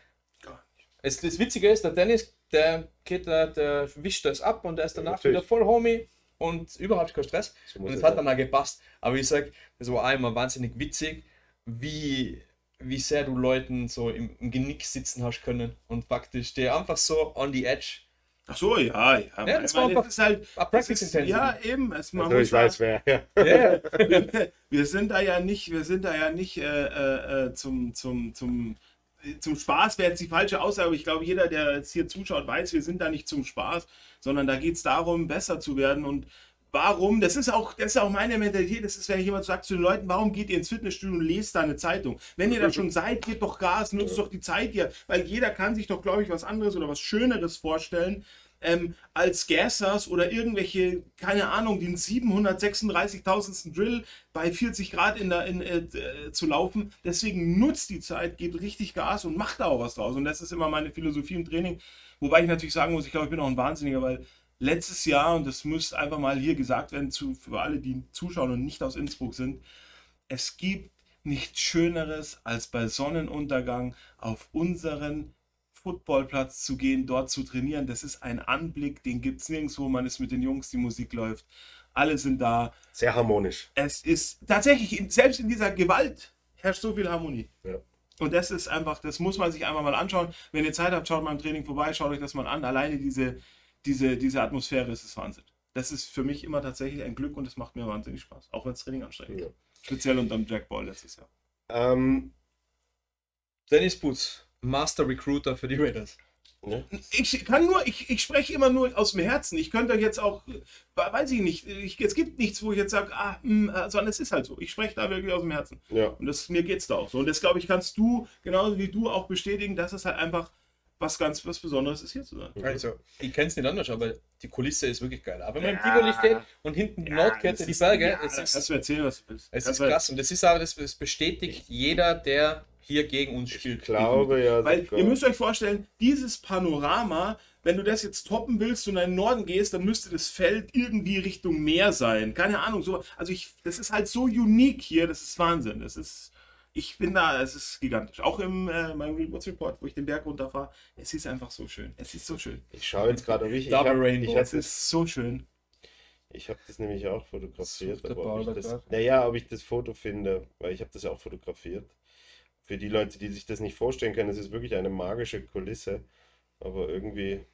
[SPEAKER 3] es, das Witzige ist, der Dennis, der geht, der, der wischt das ab und der ist danach Natürlich. wieder voll Homie und überhaupt kein Stress. So und es hat dann auch gepasst. Aber ich sag, das war einmal wahnsinnig witzig, wie, wie sehr du Leuten so im, im Genick sitzen hast können und praktisch der einfach so on the edge
[SPEAKER 2] Ach so, ja, ja.
[SPEAKER 3] Ja, das war
[SPEAKER 2] meine, das ist halt,
[SPEAKER 3] practice
[SPEAKER 2] ist, ja, eben. Es, man
[SPEAKER 1] Also
[SPEAKER 2] muss
[SPEAKER 1] ich weiß wer. Ja.
[SPEAKER 2] Da, wir sind da ja nicht, wir sind da ja nicht äh, äh, äh, zum, zum, zum, äh, zum Spaß, wäre jetzt die falsche Aussage, aber ich glaube, jeder, der jetzt hier zuschaut, weiß, wir sind da nicht zum Spaß, sondern da geht es darum, besser zu werden und Warum? Das ist auch, das ist auch meine Mentalität. Das ist, wenn jemand sagt zu den Leuten, warum geht ihr ins Fitnessstudio und lest da eine Zeitung? Wenn ihr da schon seid, gebt doch Gas, nutzt doch die Zeit hier, weil jeder kann sich doch, glaube ich, was anderes oder was Schöneres vorstellen, ähm, als Gassers oder irgendwelche, keine Ahnung, den 736.000. Drill bei 40 Grad in der, in, äh, äh, zu laufen. Deswegen nutzt die Zeit, gebt richtig Gas und macht da auch was draus. Und das ist immer meine Philosophie im Training. Wobei ich natürlich sagen muss, ich glaube, ich bin auch ein Wahnsinniger, weil letztes Jahr, und das muss einfach mal hier gesagt werden zu, für alle, die zuschauen und nicht aus Innsbruck sind, es gibt nichts Schöneres, als bei Sonnenuntergang auf unseren Footballplatz zu gehen, dort zu trainieren. Das ist ein Anblick, den gibt es nirgendwo. Man ist mit den Jungs, die Musik läuft. Alle sind da.
[SPEAKER 1] Sehr harmonisch.
[SPEAKER 2] Es ist tatsächlich, selbst in dieser Gewalt herrscht so viel Harmonie.
[SPEAKER 1] Ja.
[SPEAKER 2] Und das ist einfach, das muss man sich einfach mal anschauen. Wenn ihr Zeit habt, schaut mal im Training vorbei, schaut euch das mal an. Alleine diese, diese, diese Atmosphäre ist es Wahnsinn. Das ist für mich immer tatsächlich ein Glück und es macht mir wahnsinnig Spaß. Auch wenn das Training anstrengend
[SPEAKER 1] Ja.
[SPEAKER 2] ist. Speziell unterm Jack Ball letztes Jahr.
[SPEAKER 1] Ähm,
[SPEAKER 3] Dennis Boots, Master Recruiter für die Raiders.
[SPEAKER 1] ne?
[SPEAKER 2] Ich kann nur, ich, ich spreche immer nur aus dem Herzen. Ich könnte jetzt auch, weiß ich nicht, ich, es gibt nichts, wo ich jetzt sage, ah, hm, äh, sondern es ist halt so. Ich spreche da wirklich aus dem Herzen.
[SPEAKER 1] ja.
[SPEAKER 2] Und das, mir geht's da auch so. Und das, glaube ich, kannst du, genauso wie du, auch bestätigen, dass es halt einfach was ganz was Besonderes ist, hier zu sein.
[SPEAKER 3] Also, ich kenne es nicht anders, aber die Kulisse ist wirklich geil. Aber wenn man
[SPEAKER 2] Ja.
[SPEAKER 3] im Tivoli steht und hinten die Nordkette,
[SPEAKER 2] das
[SPEAKER 3] die Berge,
[SPEAKER 2] ja,
[SPEAKER 3] es ist,
[SPEAKER 2] kannst du erzählen, was du willst.
[SPEAKER 3] es
[SPEAKER 2] Das
[SPEAKER 3] ist krass. Und das ist aber, das, das bestätigt jeder, der hier gegen uns spielt.
[SPEAKER 1] Ich glaube ja.
[SPEAKER 2] Weil
[SPEAKER 1] sogar-
[SPEAKER 2] ihr müsst euch vorstellen, dieses Panorama, wenn du das jetzt toppen willst und in den Norden gehst, dann müsste das Feld irgendwie Richtung Meer sein. Keine Ahnung, so. Also ich, das ist halt so unique hier, das ist Wahnsinn. Das ist, ich bin da, es ist gigantisch. Auch im äh, meinem Rewards Report, wo ich den Berg runterfahre, es ist einfach so schön. Es ist so schön.
[SPEAKER 1] Ich schaue jetzt gerade, ob ich. Ich
[SPEAKER 3] Double
[SPEAKER 1] habe
[SPEAKER 3] Rainbow.
[SPEAKER 1] ich hab
[SPEAKER 2] Es ist so schön.
[SPEAKER 1] ich hab das nämlich auch fotografiert. Aber ob ich das, naja, ob ich das Foto finde, weil ich habe das ja auch fotografiert. Für die Leute, die sich das nicht vorstellen können, es ist wirklich eine magische Kulisse. Aber irgendwie.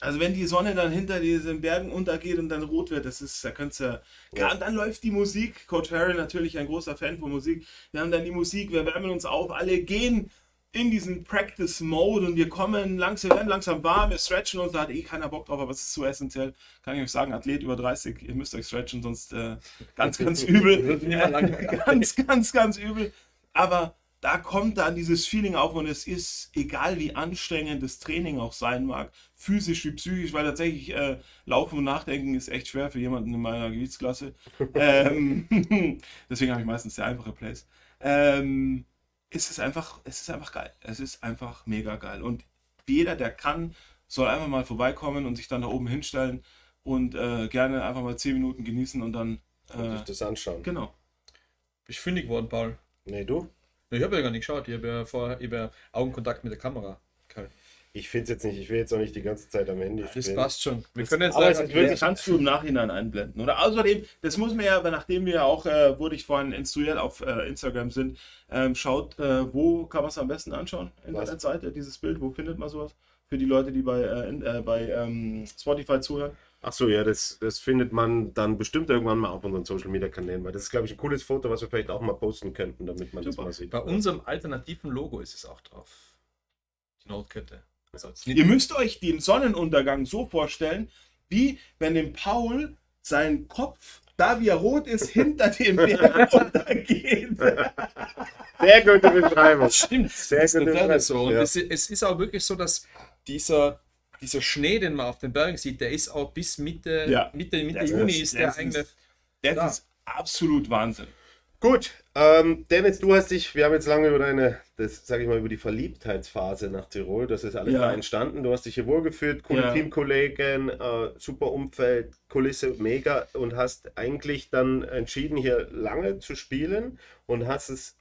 [SPEAKER 2] Also wenn die Sonne dann hinter diesen Bergen untergeht und dann rot wird, das ist, da könntest du ja. Und dann läuft die Musik. Coach Harry natürlich ein großer Fan von Musik. Wir haben dann die Musik, wir wärmen uns auf, alle gehen in diesen Practice Mode und wir kommen langsam, werden langsam warm, wir stretchen uns, da hat eh keiner Bock drauf, aber es ist so essentiell. Kann ich euch sagen, Athlet über 30, ihr müsst euch stretchen, sonst äh, ganz, ganz übel. Ganz, ganz, ganz übel. Aber da kommt dann dieses Feeling auf und es ist, egal wie anstrengend das Training auch sein mag, physisch wie psychisch, weil tatsächlich äh, Laufen und Nachdenken ist echt schwer für jemanden in meiner Gewichtsklasse. ähm, deswegen habe ich meistens sehr einfache Plays. Ähm, es ist einfach, es ist einfach geil. Es ist einfach mega geil. Und jeder, der kann, soll einfach mal vorbeikommen und sich dann da oben hinstellen und äh, gerne einfach mal 10 Minuten genießen und dann.
[SPEAKER 1] Und
[SPEAKER 2] Äh,
[SPEAKER 1] sich das anschauen.
[SPEAKER 2] genau.
[SPEAKER 3] Bist fündig geworden, Paul.
[SPEAKER 1] Nee, du?
[SPEAKER 3] Ich habe ja gar nicht geschaut. Ich habe ja vorher ja Augenkontakt mit der Kamera. gehalten.
[SPEAKER 1] Ich finde es jetzt nicht, ich will jetzt auch nicht die ganze Zeit am Handy
[SPEAKER 3] Das
[SPEAKER 1] spielen.
[SPEAKER 3] passt schon. Wir
[SPEAKER 2] Das-
[SPEAKER 3] können jetzt
[SPEAKER 1] aber es
[SPEAKER 3] sagen,
[SPEAKER 1] ist wirklich-
[SPEAKER 2] Das kannst du im Nachhinein einblenden. Oder außerdem, das muss man ja, aber nachdem wir auch, äh, wurde ich vorhin instruiert auf äh, Instagram sind, ähm, schaut, äh, wo kann man es am besten anschauen?
[SPEAKER 1] Was?
[SPEAKER 2] Internetseite, dieses Bild, wo findet man sowas? Für die Leute, die bei, äh, in, äh, bei ähm, Spotify zuhören.
[SPEAKER 1] Ach so, ja, das, das findet man dann bestimmt irgendwann mal auf unseren Social Media Kanälen, weil das ist, glaube ich, ein cooles Foto, was wir vielleicht auch mal posten könnten, damit man das
[SPEAKER 2] Super.
[SPEAKER 1] mal sieht.
[SPEAKER 3] bei unserem alternativen Logo ist es auch drauf. Die Notkette. Also,
[SPEAKER 2] Ihr müsst euch den Sonnenuntergang so vorstellen, wie wenn dem Paul sein Kopf, da wie er rot ist, hinter dem Berg untergeht.
[SPEAKER 1] Sehr gute Beschreibung.
[SPEAKER 3] Stimmt,
[SPEAKER 1] Sehr
[SPEAKER 3] das
[SPEAKER 1] gute Beschreibung.
[SPEAKER 3] so. Und
[SPEAKER 1] Ja.
[SPEAKER 3] es, es ist auch wirklich so, dass dieser, dieser Schnee, den man auf den Bergen sieht, der ist auch bis Mitte,
[SPEAKER 2] Ja.
[SPEAKER 3] Mitte, Mitte
[SPEAKER 2] Das
[SPEAKER 3] Juni
[SPEAKER 2] ist-
[SPEAKER 3] ist der
[SPEAKER 2] das
[SPEAKER 3] eigentlich.
[SPEAKER 2] ist- Das
[SPEAKER 3] Ja.
[SPEAKER 2] ist absolut Wahnsinn.
[SPEAKER 1] Gut, ähm, Dennis, du hast dich, wir haben jetzt lange über deine, das sage ich mal, über die Verliebtheitsphase nach Tirol, das ist alles
[SPEAKER 2] Ja.
[SPEAKER 1] da entstanden. Du hast dich hier wohlgefühlt, coole
[SPEAKER 2] Ja.
[SPEAKER 1] Teamkollegen, äh, super Umfeld, Kulisse, mega und hast eigentlich dann entschieden, hier lange zu spielen und hast es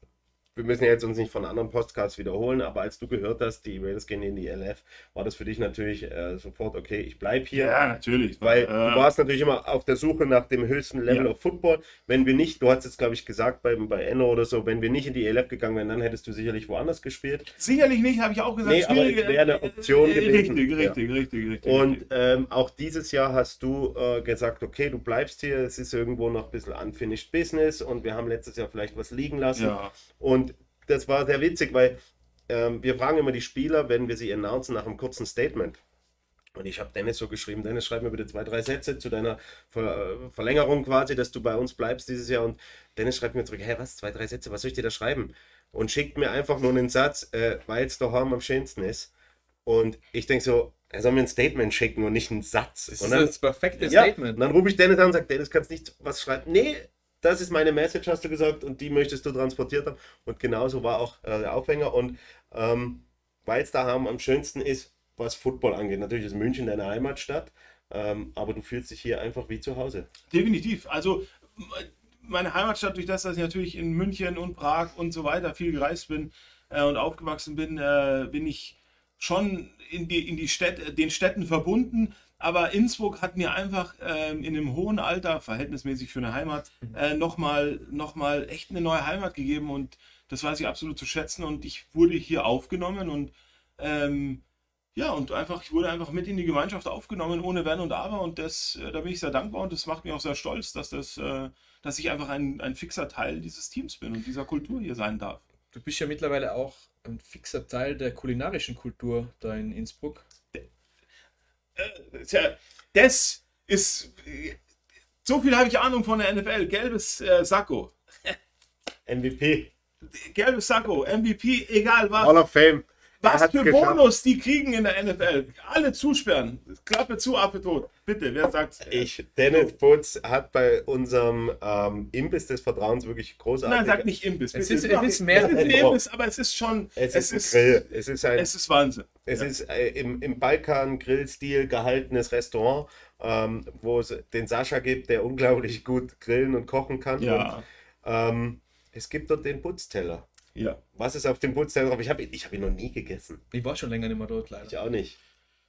[SPEAKER 1] wir müssen ja jetzt uns nicht von anderen Podcasts wiederholen, aber als du gehört hast, die Raiders gehen in die LF, war das für dich natürlich äh, sofort, okay, ich bleibe hier.
[SPEAKER 2] Ja, natürlich.
[SPEAKER 1] Weil äh, du warst natürlich immer auf der Suche nach dem höchsten Level ja. of Football. Wenn wir nicht, du hast jetzt glaube ich gesagt bei, bei Enno oder so, wenn wir nicht in die LF gegangen wären, dann hättest du sicherlich woanders gespielt.
[SPEAKER 2] Sicherlich nicht, habe ich auch gesagt.
[SPEAKER 1] Nee, aber es wäre eine Option
[SPEAKER 2] äh, gewesen. Richtig, richtig, ja. richtig, richtig.
[SPEAKER 1] Und ähm, auch dieses Jahr hast du äh, gesagt, okay, du bleibst hier, es ist irgendwo noch ein bisschen unfinished business und wir haben letztes Jahr vielleicht was liegen lassen.
[SPEAKER 2] Ja.
[SPEAKER 1] Und das war sehr witzig, weil ähm, wir fragen immer die Spieler, wenn wir sie announcen, nach einem kurzen Statement. Und ich habe Dennis so geschrieben, Dennis, schreib mir bitte zwei, drei Sätze zu deiner Ver äh, Verlängerung quasi, dass du bei uns bleibst dieses Jahr. Und Dennis schreibt mir zurück, hä, was, zwei, drei Sätze, was soll ich dir da schreiben? Und schickt mir einfach nur einen Satz, äh, weil es daheim am schönsten ist. Und ich denke so, er soll mir ein Statement schicken und nicht einen Satz.
[SPEAKER 3] Das
[SPEAKER 1] und
[SPEAKER 3] ist das perfekte
[SPEAKER 1] ja,
[SPEAKER 3] Statement.
[SPEAKER 1] Und dann rufe ich Dennis an und sage, Dennis, kannst nicht was schreiben? Nee, das ist meine Message, hast du gesagt, und die möchtest du transportiert haben. Und genauso war auch äh, der Aufhänger. Und ähm, weil es daheim am schönsten ist, was Football angeht. Natürlich ist München deine Heimatstadt, ähm, aber du fühlst dich hier einfach wie zu Hause.
[SPEAKER 2] Definitiv. Also meine Heimatstadt, durch das, dass ich natürlich in München und Prag und so weiter viel gereist bin äh, und aufgewachsen bin, äh, bin ich schon in, die, in die Städte, den Städten verbunden. Aber Innsbruck hat mir einfach ähm, in einem hohen Alter, verhältnismäßig für eine Heimat, mhm. äh, nochmal noch mal echt eine neue Heimat gegeben und das weiß ich absolut zu schätzen und ich wurde hier aufgenommen und ähm, ja, und einfach, ich wurde einfach mit in die Gemeinschaft aufgenommen, ohne Wenn und Aber und das, äh, da bin ich sehr dankbar und das macht mich auch sehr stolz, dass, das, äh, dass ich einfach ein, ein fixer Teil dieses Teams bin und dieser Kultur hier sein darf.
[SPEAKER 3] Du bist ja mittlerweile auch ein fixer Teil der kulinarischen Kultur da in Innsbruck.
[SPEAKER 2] Tja, das ist. So viel habe ich Ahnung von der NFL. Gelbes äh, Sakko.
[SPEAKER 1] MVP.
[SPEAKER 2] Gelbes Sakko, MVP, egal was.
[SPEAKER 1] Hall of Fame.
[SPEAKER 2] Was für geschafft. Bonus die kriegen in der NFL. Alle zusperren. Klappe zu, Affe tot. Bitte, wer sagt's?
[SPEAKER 1] Ich, Dennis Putz hat bei unserem ähm, Imbiss des Vertrauens wirklich großartig.
[SPEAKER 2] Nein, sag nicht Imbiss.
[SPEAKER 3] Es ist, es ist mehr
[SPEAKER 2] ein Imbiss, aber es ist schon.
[SPEAKER 1] Es, es ist, Grill. Es ist, ein,
[SPEAKER 2] es ist Wahnsinn.
[SPEAKER 1] Es ja. ist äh, im, im Balkan-Grillstil gehaltenes Restaurant, ähm, wo es den Sascha gibt, der unglaublich gut grillen und kochen kann.
[SPEAKER 2] Ja.
[SPEAKER 1] Und, ähm, es gibt dort den Putzteller.
[SPEAKER 2] Ja.
[SPEAKER 1] Was ist auf dem Putzteller drauf? Ich habe ihn, hab ihn noch nie gegessen.
[SPEAKER 3] Ich war schon länger nicht mehr dort, leider.
[SPEAKER 1] Ich auch nicht.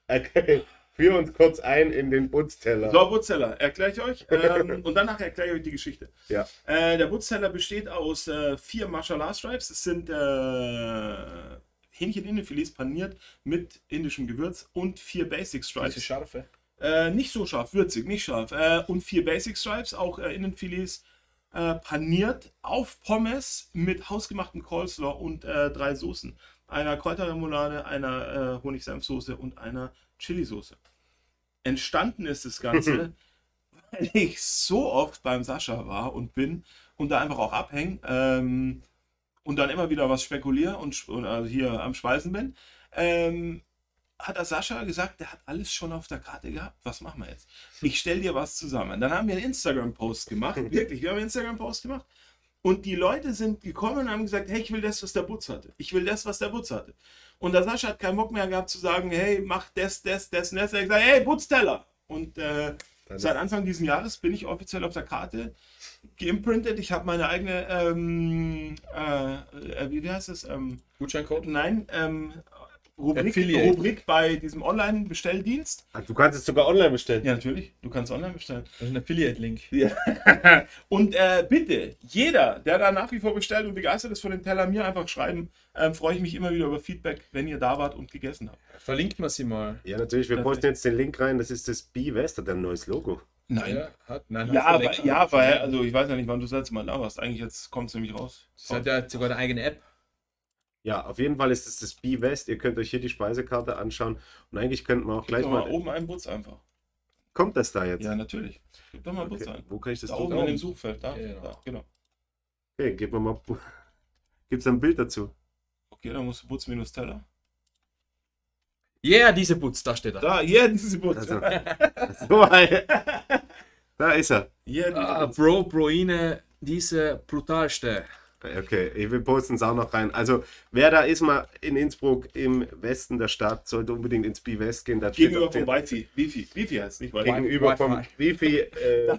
[SPEAKER 1] Okay. Führ uns kurz ein in den Putzteller.
[SPEAKER 2] So, Putzteller, erkläre ich euch. Ähm, und danach erkläre ich euch die Geschichte.
[SPEAKER 1] Ja.
[SPEAKER 2] Äh, der Putzteller besteht aus äh, vier Mashallah Stripes. Das sind äh, Hähnchen-Innenfilets paniert mit indischem Gewürz und vier Basic Stripes.
[SPEAKER 3] Diese scharfe?
[SPEAKER 2] Äh, nicht so scharf, würzig, nicht scharf. Äh, und vier Basic Stripes, auch äh, Innenfilets äh, paniert auf Pommes mit hausgemachten Coleslaw und äh, drei Soßen. Einer Kräuterremoulade, einer äh, Honigsenfsoße und einer Chili-Soße. Entstanden ist das Ganze, weil ich so oft beim Sascha war und bin und da einfach auch abhängen ähm, und dann immer wieder was spekuliere und, und also hier am Speisen bin. Ähm, hat der Sascha gesagt, der hat alles schon auf der Karte gehabt. Was machen wir jetzt? Ich stelle dir was zusammen. Dann haben wir einen Instagram-Post gemacht. Wirklich, wir haben einen Instagram-Post gemacht. Und die Leute sind gekommen und haben gesagt, hey, ich will das, was der Butz hatte. Ich will das, was der Butz hatte. Und der Sascha hat keinen Bock mehr gehabt zu sagen, hey, mach das, das, das und das. Er hat gesagt, hey, Butzteller. Und äh, seit Anfang dieses Jahres bin ich offiziell auf der Karte geimprintet. Ich habe meine eigene, ähm, äh, äh wie heißt es? Ähm,
[SPEAKER 3] Gutscheincode?
[SPEAKER 2] Nein, ähm, Rubrik, Rubrik bei diesem Online-Bestelldienst.
[SPEAKER 1] Du kannst es sogar online bestellen.
[SPEAKER 2] Ja, natürlich. Du kannst online bestellen.
[SPEAKER 3] Das ist ein Affiliate-Link.
[SPEAKER 2] Ja. und äh, bitte, jeder, der da nach wie vor bestellt und begeistert ist von dem Teller, mir einfach schreiben. Ähm, Freue ich mich immer wieder über Feedback, wenn ihr da wart und gegessen habt.
[SPEAKER 3] Verlinkt man sie mal.
[SPEAKER 1] Ja, natürlich. Wir posten jetzt den Link rein. Das ist das B-West, hat ein neues Logo.
[SPEAKER 2] Nein.
[SPEAKER 3] Ja, hat, nein,
[SPEAKER 2] ja, aber, ja weil, also ich weiß ja nicht, wann du das letzte Mal da warst. Eigentlich jetzt kommt es nämlich raus.
[SPEAKER 3] Das hat ja sogar eine eigene App.
[SPEAKER 1] Ja, auf jeden Fall ist es das B-West. Ihr könnt euch hier die Speisekarte anschauen und eigentlich könnten wir auch gleich mal,
[SPEAKER 2] mal. oben einen Butz einfach.
[SPEAKER 1] Kommt das da jetzt?
[SPEAKER 2] Ja, natürlich. Gib doch mal okay. Butz ein.
[SPEAKER 1] Wo kann ich das
[SPEAKER 2] da oben in dem Suchfeld, da. Ja, genau. Da, genau.
[SPEAKER 1] Okay, gib mir mal. Gibt es ein Bild dazu?
[SPEAKER 2] Okay, dann musst du Butz minus Teller.
[SPEAKER 3] Yeah, diese Butz, da steht er.
[SPEAKER 2] Da, yeah, diese Butz. Also,
[SPEAKER 1] so, da ist er.
[SPEAKER 3] Yeah, ah, Bro, Broine, diese brutalste.
[SPEAKER 1] Okay, wir posten es auch noch rein. Also, wer da ist, mal in Innsbruck im Westen der Stadt, sollte unbedingt ins B-West gehen.
[SPEAKER 2] Da Gegenüber vom Wi-Fi. Wifi. Wifi heißt nicht
[SPEAKER 1] Wi-Fi. Gegenüber vom Wifi. Äh,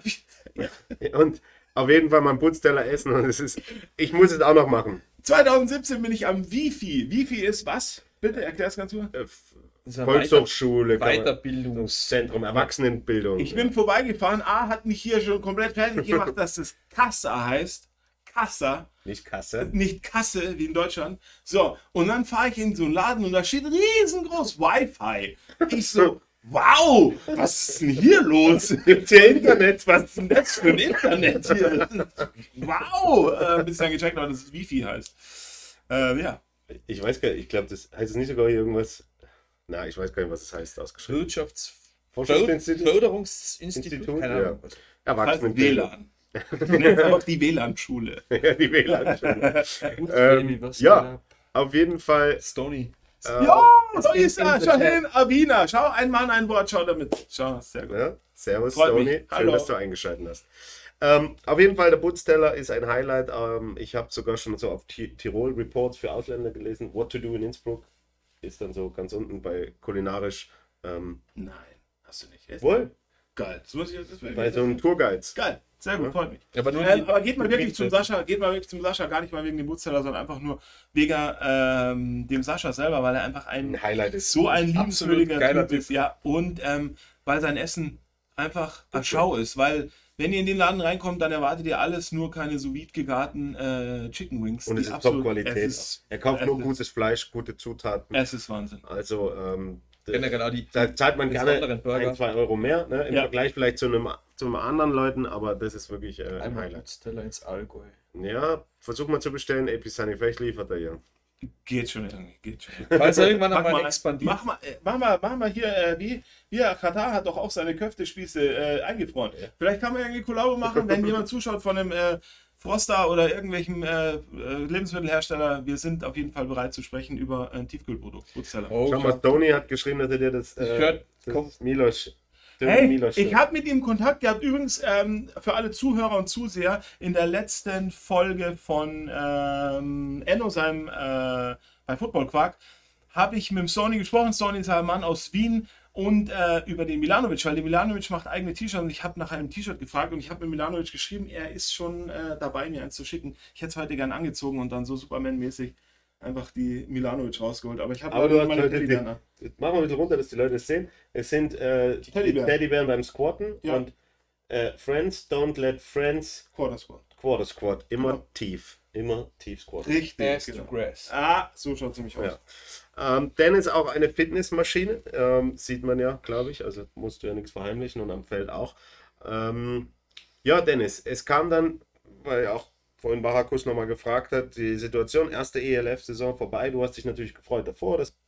[SPEAKER 1] und auf jeden Fall mal einen Putzteller essen. Und es ist, ich muss es auch noch machen.
[SPEAKER 2] 2017 bin ich am Wifi. Wifi ist was? Bitte erklär es ganz kurz. Äh,
[SPEAKER 1] Volkshochschule,
[SPEAKER 3] Weiterbildungszentrum,
[SPEAKER 1] Erwachsenenbildung.
[SPEAKER 2] Ich bin vorbeigefahren. A hat mich hier schon komplett fertig gemacht, dass das Kassa heißt. Kassa.
[SPEAKER 1] Nicht Kasse.
[SPEAKER 2] Nicht Kasse wie in Deutschland. So, und dann fahre ich in so einen Laden und da steht riesengroß Wi-Fi. Ich so, wow, was ist denn hier los?
[SPEAKER 1] Gibt's hier Internet? Was ist denn das für ein
[SPEAKER 2] Internet hier? Wow! Äh, bis dann gecheckt dass es Wifi heißt. Äh, ja.
[SPEAKER 1] Ich weiß gar nicht, ich glaube, das heißt es nicht sogar hier irgendwas. Na, ich weiß gar nicht, was es heißt, ausgeschrieben.
[SPEAKER 3] Wirtschaftsförderungsinstitut?
[SPEAKER 1] Keine Ahnung. Ja.
[SPEAKER 2] Erwachsenen WLAN. Einfach die WLAN-Schule.
[SPEAKER 1] ja, die WLAN-Schule. ähm, ja, auf jeden Fall.
[SPEAKER 3] Stony.
[SPEAKER 2] Äh, ja, so ist er. Schau hin, Avina. Schau, ein Mann, ein Wort. Schau damit. Schau, sehr gut. Ja,
[SPEAKER 1] servus, Freut Stony. Schön, Hallo. dass du eingeschaltet hast. Ähm, auf jeden Fall, der Putzteller ist ein Highlight. Ähm, ich habe sogar schon so auf Tirol Reports für Ausländer gelesen. What to do in Innsbruck ist dann so ganz unten bei kulinarisch. Ähm,
[SPEAKER 2] Nein, hast du nicht.
[SPEAKER 1] Wohl?
[SPEAKER 2] Geil.
[SPEAKER 1] Das muss ich, das bei so einem Tourguides.
[SPEAKER 2] Geil. Sehr gut, freut mich.
[SPEAKER 3] Aber, nur
[SPEAKER 2] ähm, aber geht mal wirklich zum Sascha, geht mal wirklich zum Sascha, gar nicht mal wegen dem Putzteller, sondern einfach nur wegen ähm, dem Sascha selber, weil er einfach ein,
[SPEAKER 1] ein Highlight ist.
[SPEAKER 2] So ein liebenswürdiger Typ ist. Ja, und ähm, weil sein Essen einfach eine Schau ist, weil wenn ihr in den Laden reinkommt, dann erwartet ihr alles, nur keine sous vide gegarten äh, Chicken Wings.
[SPEAKER 1] Und es ist Top-Qualität. Er kauft nur gutes Fleisch, gute Zutaten.
[SPEAKER 2] Es ist Wahnsinn.
[SPEAKER 1] Also, ähm,
[SPEAKER 3] generell auch die.
[SPEAKER 1] Da zahlt man gerne ein, zwei Euro mehr, ne? im ja. Vergleich vielleicht zu einem, zu einem anderen Leuten, aber das ist wirklich äh, ein Highlight.
[SPEAKER 3] Teller ins Allgäu.
[SPEAKER 1] Ja, versuch mal zu bestellen, AP Sunny, vielleicht liefert er ja.
[SPEAKER 2] Geht schon irgendwie, geht schon.
[SPEAKER 3] Falls er irgendwann nochmal expandiert.
[SPEAKER 2] Mach mal, äh, mach mal, mach mal hier, äh, wie, hier, Katar hat doch auch seine Köftespieße äh, eingefroren. Ja. Vielleicht kann man irgendwie Kollabo machen, wenn jemand zuschaut von einem Froster oder irgendwelchen äh, äh, Lebensmittelhersteller, wir sind auf jeden Fall bereit zu sprechen über ein Tiefkühlprodukt.
[SPEAKER 1] Oh, Schau mal, Tony hat geschrieben, dass er dir das,
[SPEAKER 3] äh,
[SPEAKER 1] das Milos
[SPEAKER 2] Hey, ich habe mit ihm Kontakt gehabt. Übrigens, ähm, für alle Zuhörer und Zuseher, in der letzten Folge von ähm, Enno, seinem äh, bei Football Quark, habe ich mit dem Sony gesprochen. Sony ist ein Mann aus Wien und äh, über den Milanovic, weil der Milanovic macht eigene T-Shirts und ich habe nach einem T-Shirt gefragt und ich habe mit Milanovic geschrieben, er ist schon äh, dabei, mir eins zu schicken. Ich hätte es heute gern angezogen und dann so Superman-mäßig einfach die Milanovic rausgeholt. Aber ich habe
[SPEAKER 1] Aber du hast meine Teddybären. Machen wir bitte runter, dass die Leute es sehen. Es sind äh, die Teddybären. Teddybären beim Squatten ja. und äh, Friends don't let Friends
[SPEAKER 2] Quarter Squat.
[SPEAKER 1] Quarter Squat. Immer genau. tief. Immer tief Squat.
[SPEAKER 2] Richtig. Genau. Grass. Ah, so schaut es nämlich aus.
[SPEAKER 1] Ja. Ähm, Dan ist auch eine Fitnessmaschine. Ähm, sieht man ja, glaube ich. Also musst du ja nichts verheimlichen und am Feld auch. Ähm, ja, Dennis, es kam dann, weil auch vorhin Barakus nochmal gefragt hat, die Situation, erste ELF-Saison vorbei. Du hast dich natürlich gefreut davor, dass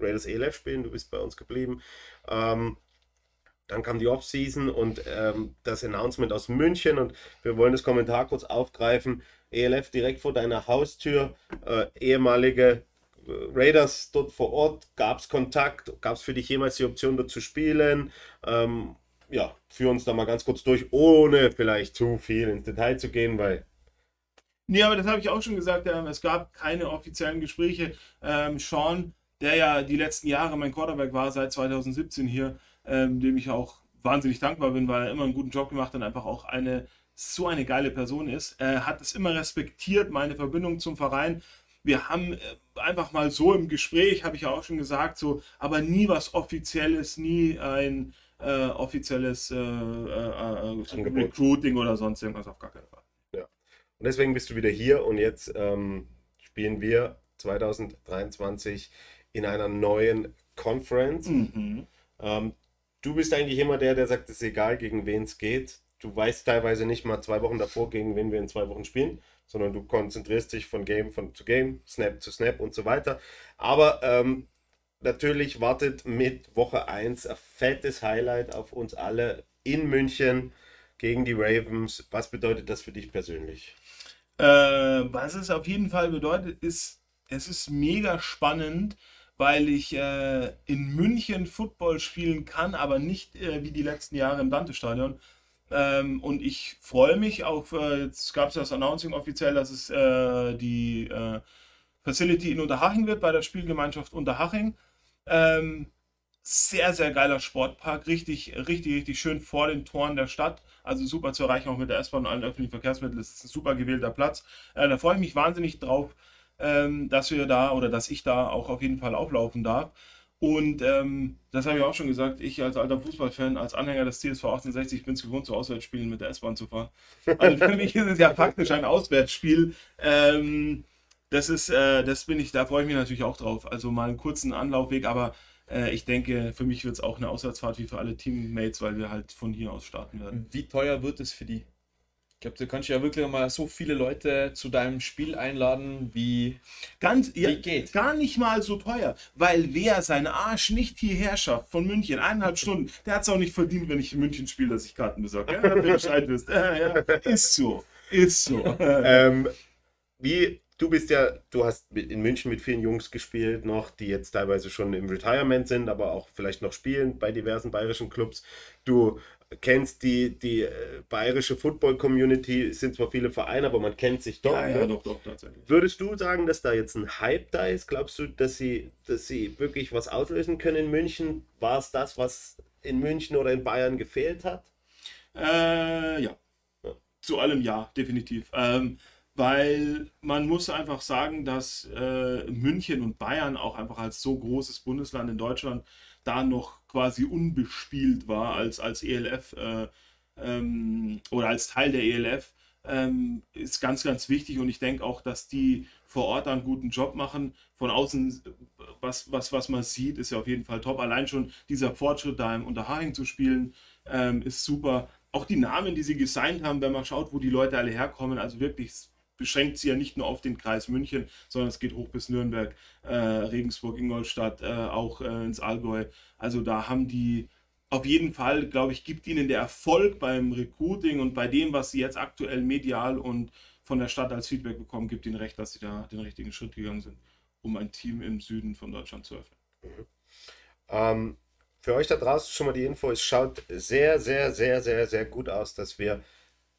[SPEAKER 1] Raiders ELF spielen, du bist bei uns geblieben. Ähm, dann kam die Offseason und ähm, das Announcement aus München und wir wollen das Kommentar kurz aufgreifen. ELF direkt vor deiner Haustür, äh, ehemalige äh, Raiders dort vor Ort, gab es Kontakt, gab es für dich jemals die Option dort zu spielen? Ähm, ja, führ uns da mal ganz kurz durch, ohne vielleicht zu viel ins Detail zu gehen, weil
[SPEAKER 2] Nee, aber das habe ich auch schon gesagt. Ähm, es gab keine offiziellen Gespräche. Ähm, Sean, der ja die letzten Jahre mein Quarterback war, seit 2017 hier, ähm, dem ich auch wahnsinnig dankbar bin, weil er immer einen guten Job gemacht hat und einfach auch eine so eine geile Person ist. Er hat es immer respektiert, meine Verbindung zum Verein. Wir haben äh, einfach mal so im Gespräch, habe ich ja auch schon gesagt, so, aber nie was Offizielles, nie ein äh, offizielles äh, äh, äh Recruiting oder sonst irgendwas auf gar keinen Fall.
[SPEAKER 1] Und deswegen bist du wieder hier und jetzt ähm, spielen wir 2023 in einer neuen Conference. Mhm. Ähm, du bist eigentlich immer der, der sagt, es ist egal, gegen wen es geht. Du weißt teilweise nicht mal zwei Wochen davor, gegen wen wir in zwei Wochen spielen, sondern du konzentrierst dich von Game von, zu Game, Snap zu Snap und so weiter. Aber ähm, natürlich wartet mit Woche 1 ein fettes Highlight auf uns alle in München gegen die Ravens. Was bedeutet das für dich persönlich?
[SPEAKER 2] Äh, was es auf jeden Fall bedeutet, ist, es ist mega spannend, weil ich äh, in München Football spielen kann, aber nicht äh, wie die letzten Jahre im Dante-Stadion. Ähm, und ich freue mich auf, äh, jetzt gab es das Announcing offiziell, dass es äh, die äh, Facility in Unterhaching wird, bei der Spielgemeinschaft Unterhaching. Ähm, sehr, sehr geiler Sportpark, richtig, richtig, richtig schön vor den Toren der Stadt. Also super zu erreichen, auch mit der S-Bahn und allen öffentlichen Verkehrsmitteln. Das ist ein super gewählter Platz. Äh, da freue ich mich wahnsinnig drauf, ähm, dass wir da oder dass ich da auch auf jeden Fall auflaufen darf. Und ähm, das habe ich auch schon gesagt, ich als alter Fußballfan, als Anhänger des TSV 1860 bin es gewohnt, zu Auswärtsspielen mit der S-Bahn zu fahren. Also für mich ist es ja faktisch ein Auswärtsspiel. Ähm, das ist, äh, das bin ich, da freue ich mich natürlich auch drauf. Also mal einen kurzen Anlaufweg, aber äh, ich denke, für mich wird es auch eine Auswärtsfahrt wie für alle Teammates, weil wir halt von hier aus starten werden.
[SPEAKER 3] Wie teuer wird es für die? Ich glaube, du kannst ja wirklich mal so viele Leute zu deinem Spiel einladen, wie,
[SPEAKER 2] Ganz, ja, geht. Gar nicht mal so teuer, weil wer seinen Arsch nicht hierher schafft von München, eineinhalb Stunden, der hat es auch nicht verdient, wenn ich in München spiele, dass ich Karten besorge. Ja, wenn du Bescheid wisst. Ja, ja. Ist so. Ist so.
[SPEAKER 1] ähm, wie du bist ja, du hast in München mit vielen Jungs gespielt noch, die jetzt teilweise schon im Retirement sind, aber auch vielleicht noch spielen bei diversen bayerischen Clubs. Du kennst die, die äh, bayerische Football-Community, es sind zwar viele Vereine, aber man kennt sich doch.
[SPEAKER 2] Ja, ja, ne? doch, doch, tatsächlich.
[SPEAKER 1] Würdest du sagen, dass da jetzt ein Hype da ist? Glaubst du, dass sie, dass sie wirklich was auslösen können in München? War es das, was in München oder in Bayern gefehlt hat?
[SPEAKER 2] Äh, ja. ja. Zu allem ja, definitiv. Ähm, weil man muss einfach sagen, dass äh, München und Bayern auch einfach als so großes Bundesland in Deutschland da noch quasi unbespielt war als, als ELF äh, ähm, oder als Teil der ELF, ähm, ist ganz, ganz wichtig und ich denke auch, dass die vor Ort einen guten Job machen. Von außen, was, was, was man sieht, ist ja auf jeden Fall top. Allein schon dieser Fortschritt da im Unterhaching zu spielen, ähm, ist super. Auch die Namen, die sie gesigned haben, wenn man schaut, wo die Leute alle herkommen, also wirklich beschränkt sie ja nicht nur auf den Kreis München, sondern es geht hoch bis Nürnberg, äh, Regensburg, Ingolstadt, äh, auch äh, ins Allgäu. Also da haben die auf jeden Fall, glaube ich, gibt ihnen der Erfolg beim Recruiting und bei dem, was sie jetzt aktuell medial und von der Stadt als Feedback bekommen, gibt ihnen recht, dass sie da den richtigen Schritt gegangen sind, um ein Team im Süden von Deutschland zu öffnen.
[SPEAKER 1] Mhm. Ähm, für euch da draußen schon mal die Info, es schaut sehr, sehr, sehr, sehr, sehr gut aus, dass wir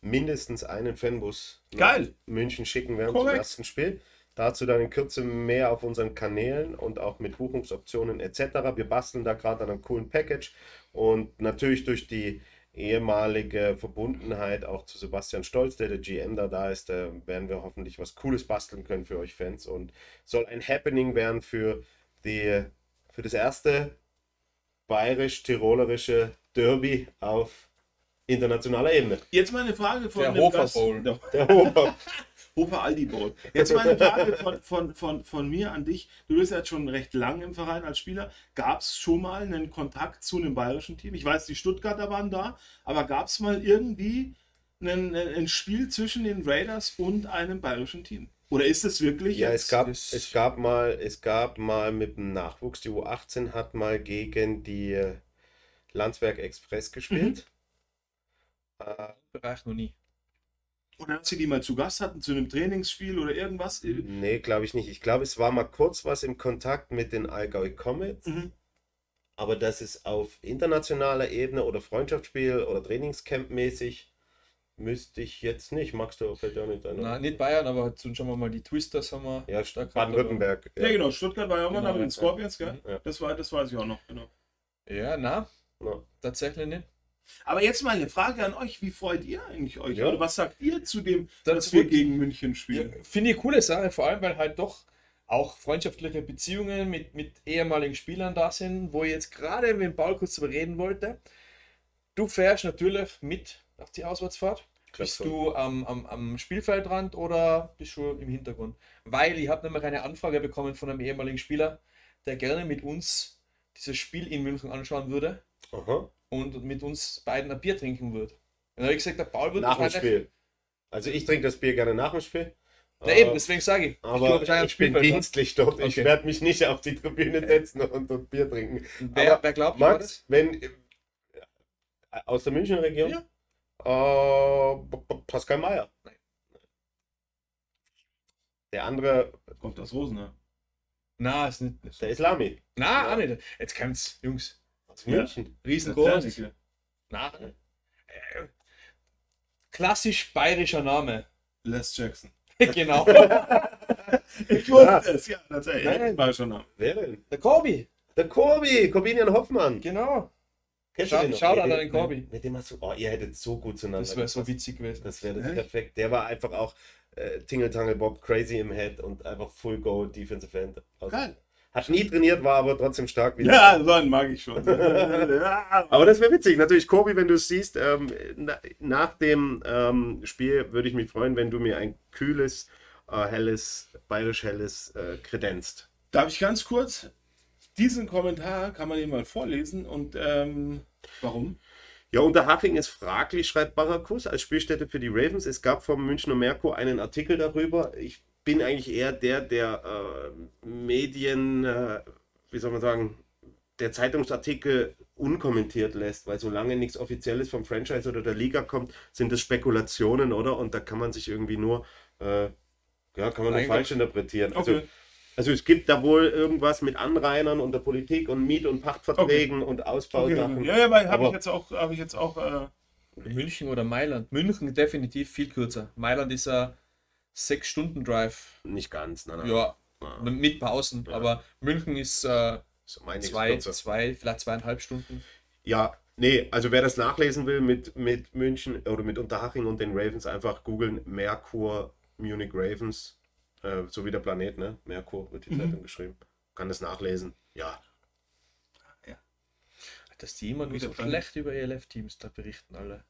[SPEAKER 1] mindestens einen Fanbus
[SPEAKER 2] Geil.
[SPEAKER 1] München schicken werden Korrekt. zum ersten Spiel. Dazu dann in Kürze mehr auf unseren Kanälen und auch mit Buchungsoptionen etc. Wir basteln da gerade an einem coolen Package und natürlich durch die ehemalige Verbundenheit auch zu Sebastian Stolz, der der GM da da ist, da werden wir hoffentlich was Cooles basteln können für euch Fans und soll ein Happening werden für die für das erste bayerisch-tirolerische Derby auf internationaler Ebene.
[SPEAKER 2] Jetzt mal eine Frage von
[SPEAKER 3] der Hofer Bowl.
[SPEAKER 2] Der Hofer. Hofer Aldi Bowl. Jetzt mal eine Frage von, von, von, von mir an dich. Du bist jetzt schon recht lang im Verein als Spieler. Gab es schon mal einen Kontakt zu einem bayerischen Team? Ich weiß, die Stuttgarter waren da, aber gab es mal irgendwie einen, ein Spiel zwischen den Raiders und einem bayerischen Team? Oder ist es wirklich?
[SPEAKER 1] Ja, es gab, es gab mal, es gab mal mit dem Nachwuchs, die U18 hat mal gegen die Landsberg Express gespielt. Mhm.
[SPEAKER 3] Äh, Bereich noch nie.
[SPEAKER 2] Oder dass sie die mal zu Gast hatten zu einem Trainingsspiel oder irgendwas?
[SPEAKER 1] Nee, glaube ich nicht. Ich glaube, es war mal kurz was im Kontakt mit den Allgäu Comets. Mhm. Aber das ist auf internationaler Ebene oder Freundschaftsspiel oder Trainingscamp mäßig müsste ich jetzt nicht. Magst du fällt ja nicht
[SPEAKER 3] ein? Nein, nicht Bayern, aber schon mal die Twisters haben wir.
[SPEAKER 1] Ja, Baden-Württemberg.
[SPEAKER 2] Ja. ja. genau. Stuttgart war ja auch mal genau, da mit den Scorpions, gell? Ja. Das, war, das weiß ich auch noch, genau.
[SPEAKER 3] Ja, na, na. tatsächlich nicht.
[SPEAKER 2] Aber jetzt mal eine Frage an euch. Wie freut ihr eigentlich euch? Ja. Oder was sagt ihr zu dem, das dass wir gegen München spielen? Ja,
[SPEAKER 3] Finde ich eine coole Sache, vor allem weil halt doch auch freundschaftliche Beziehungen mit, mit ehemaligen Spielern da sind, wo ich jetzt gerade mit Paul kurz darüber reden wollte. Du fährst natürlich mit auf die Auswärtsfahrt. Bist du am, am, am Spielfeldrand oder bist du im Hintergrund? Weil ich habe nämlich eine Anfrage bekommen von einem ehemaligen Spieler, der gerne mit uns dieses Spiel in München anschauen würde. Aha und mit uns beiden ein Bier trinken wird. Dann habe ich gesagt, der Paul wird
[SPEAKER 1] nach dem Spiel. Also ich trinke das Bier gerne nach dem Spiel.
[SPEAKER 3] Na eben, deswegen sage ich.
[SPEAKER 1] Aber ich, ich bin dienstlich dort. Okay. Ich werde mich nicht auf die Tribüne setzen und dort Bier trinken.
[SPEAKER 3] Wer, aber wer glaubt
[SPEAKER 1] Max, wenn äh, aus der Münchner Region? Ja. Äh, Pascal Mayer. Nein. Der andere
[SPEAKER 2] kommt aus Rosen, ne?
[SPEAKER 3] Na, ist nicht.
[SPEAKER 1] Der Islami.
[SPEAKER 3] Na, ja. auch nicht. Jetzt kommt's, Jungs.
[SPEAKER 1] Aus München.
[SPEAKER 3] Ja. Riesengroß. Na, äh, klassisch bayerischer Name.
[SPEAKER 2] Les Jackson.
[SPEAKER 3] genau.
[SPEAKER 2] ich wusste ja. es, ja, tatsächlich. Nein, bayerischer Name.
[SPEAKER 1] Wer denn?
[SPEAKER 3] Der Corby.
[SPEAKER 1] Der Corby, Corbinian Hoffmann.
[SPEAKER 3] Genau. Kennst Schau, schau an den Corby.
[SPEAKER 1] Mit dem hast du, oh, ihr hättet so gut zueinander.
[SPEAKER 3] Das wäre so witzig gewesen.
[SPEAKER 1] Das wäre perfekt. Der war einfach auch äh, Tingle Tangle Bob crazy im Head und einfach Full Go Defensive End. Also, Geil. Hat nie trainiert, war aber trotzdem stark.
[SPEAKER 2] Wieder. Ja, so einen mag ich schon.
[SPEAKER 1] aber das wäre witzig. Natürlich, Kobi, wenn du es siehst, ähm, na, nach dem ähm, Spiel würde ich mich freuen, wenn du mir ein kühles, äh, helles, bayerisch helles äh, kredenzt.
[SPEAKER 2] Darf ich ganz kurz? Diesen Kommentar kann man eben mal vorlesen und ähm, warum?
[SPEAKER 1] Ja, Unterhaching ist fraglich, schreibt Barakus als Spielstätte für die Ravens. Es gab vom Münchner Merkur einen Artikel darüber. Ich bin eigentlich eher der, der äh, Medien, äh, wie soll man sagen, der Zeitungsartikel unkommentiert lässt, weil solange nichts Offizielles vom Franchise oder der Liga kommt, sind das Spekulationen, oder? Und da kann man sich irgendwie nur, äh, ja, kann man nur falsch interpretieren. Also, okay. Also, also es gibt da wohl irgendwas mit Anrainern und der Politik und Miet- und Pachtverträgen okay. und Ausbausachen.
[SPEAKER 2] Okay. Ja, ja, weil habe ich jetzt auch, habe ich jetzt auch. Äh,
[SPEAKER 3] München oder Mailand. München definitiv viel kürzer. Mailand ist ja sechs Stunden Drive.
[SPEAKER 1] Nicht ganz,
[SPEAKER 3] nein, nein. Ja, ah. nein. mit Pausen, ja. aber München ist äh, so zwei, zwei, vielleicht zweieinhalb Stunden.
[SPEAKER 1] Ja, nee, also wer das nachlesen will mit, mit München oder mit Unterhaching und den Ravens, einfach googeln Merkur Munich Ravens, äh, so wie der Planet, ne? Merkur wird die mhm. Zeitung geschrieben. Kann das nachlesen, ja.
[SPEAKER 3] Ah, ja. Dass die immer wieder so schlecht über ELF-Teams da berichten, alle.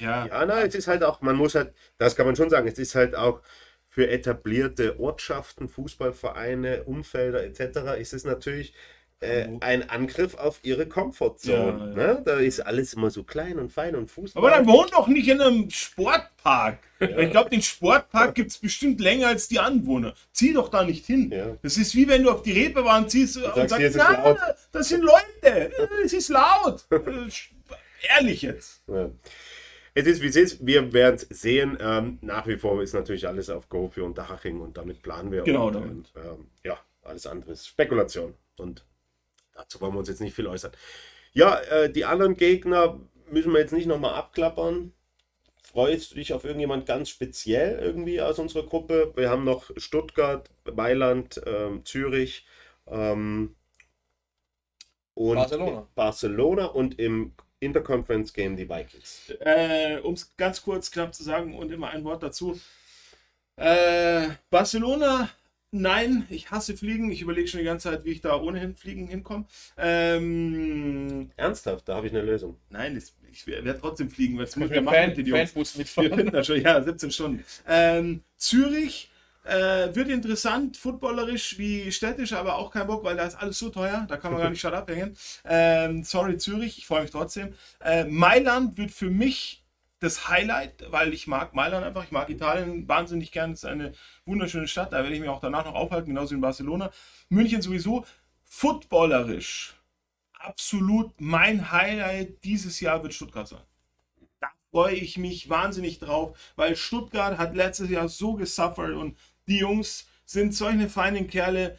[SPEAKER 1] Ja. ja, nein, es ist halt auch, man muss halt, das kann man schon sagen, es ist halt auch, für etablierte Ortschaften, Fußballvereine, Umfelder etc. ist es natürlich äh, ein Angriff auf ihre Komfortzone. Ja, ja. Ne? Da ist alles immer so klein und fein und Fußball.
[SPEAKER 2] Aber dann wohnt doch nicht in einem Sportpark. Ja. Ich glaube, den Sportpark gibt es bestimmt länger als die Anwohner. Zieh doch da nicht hin. Das ist wie wenn du auf die Reeperbahn ziehst und sagst, sagst na, das sind Leute, es ist laut. Ehrlich jetzt.
[SPEAKER 1] Es ist wie es ist. Wir werden es sehen. Ähm, nach wie vor ist natürlich alles auf Go für Unterhaching und damit planen wir.
[SPEAKER 2] Genau,
[SPEAKER 1] und, damit. Ähm, ja, alles andere ist Spekulation. Und Dazu wollen wir uns jetzt nicht viel äußern. Ja, äh, die anderen Gegner müssen wir jetzt nicht nochmal abklappern. Freust du dich auf irgendjemand ganz speziell irgendwie aus unserer Gruppe? Wir haben noch Stuttgart, Mailand, ähm, Zürich ähm, und Barcelona. Barcelona und im Interconference Game die Vikings.
[SPEAKER 2] Äh, um es ganz kurz knapp zu sagen und immer ein Wort dazu. Äh, Barcelona Nein, ich hasse Fliegen. Ich überlege schon die ganze Zeit, wie ich da ohnehin Fliegen hinkomme. Ähm,
[SPEAKER 1] Ernsthaft, da habe ich eine Lösung.
[SPEAKER 2] Nein, das, ich werde trotzdem fliegen, weil es muss wir machen mit den Jungs. Das schon, ja, 17 Stunden. Ähm, Zürich äh, wird interessant, footballerisch wie städtisch, aber auch kein Bock, weil da ist alles so teuer. Da kann man gar nicht shut abhängen. Ähm, sorry, Zürich, ich freue mich trotzdem. Äh, Mailand wird für mich das Highlight, weil ich mag Mailand einfach, ich mag Italien wahnsinnig gern. Es ist eine wunderschöne Stadt, da werde ich mich auch danach noch aufhalten, genauso wie in Barcelona. München sowieso. Footballerisch absolut mein Highlight dieses Jahr wird Stuttgart sein. Da freue ich mich wahnsinnig drauf, weil Stuttgart hat letztes Jahr so gesuffert und die Jungs sind solche feinen Kerle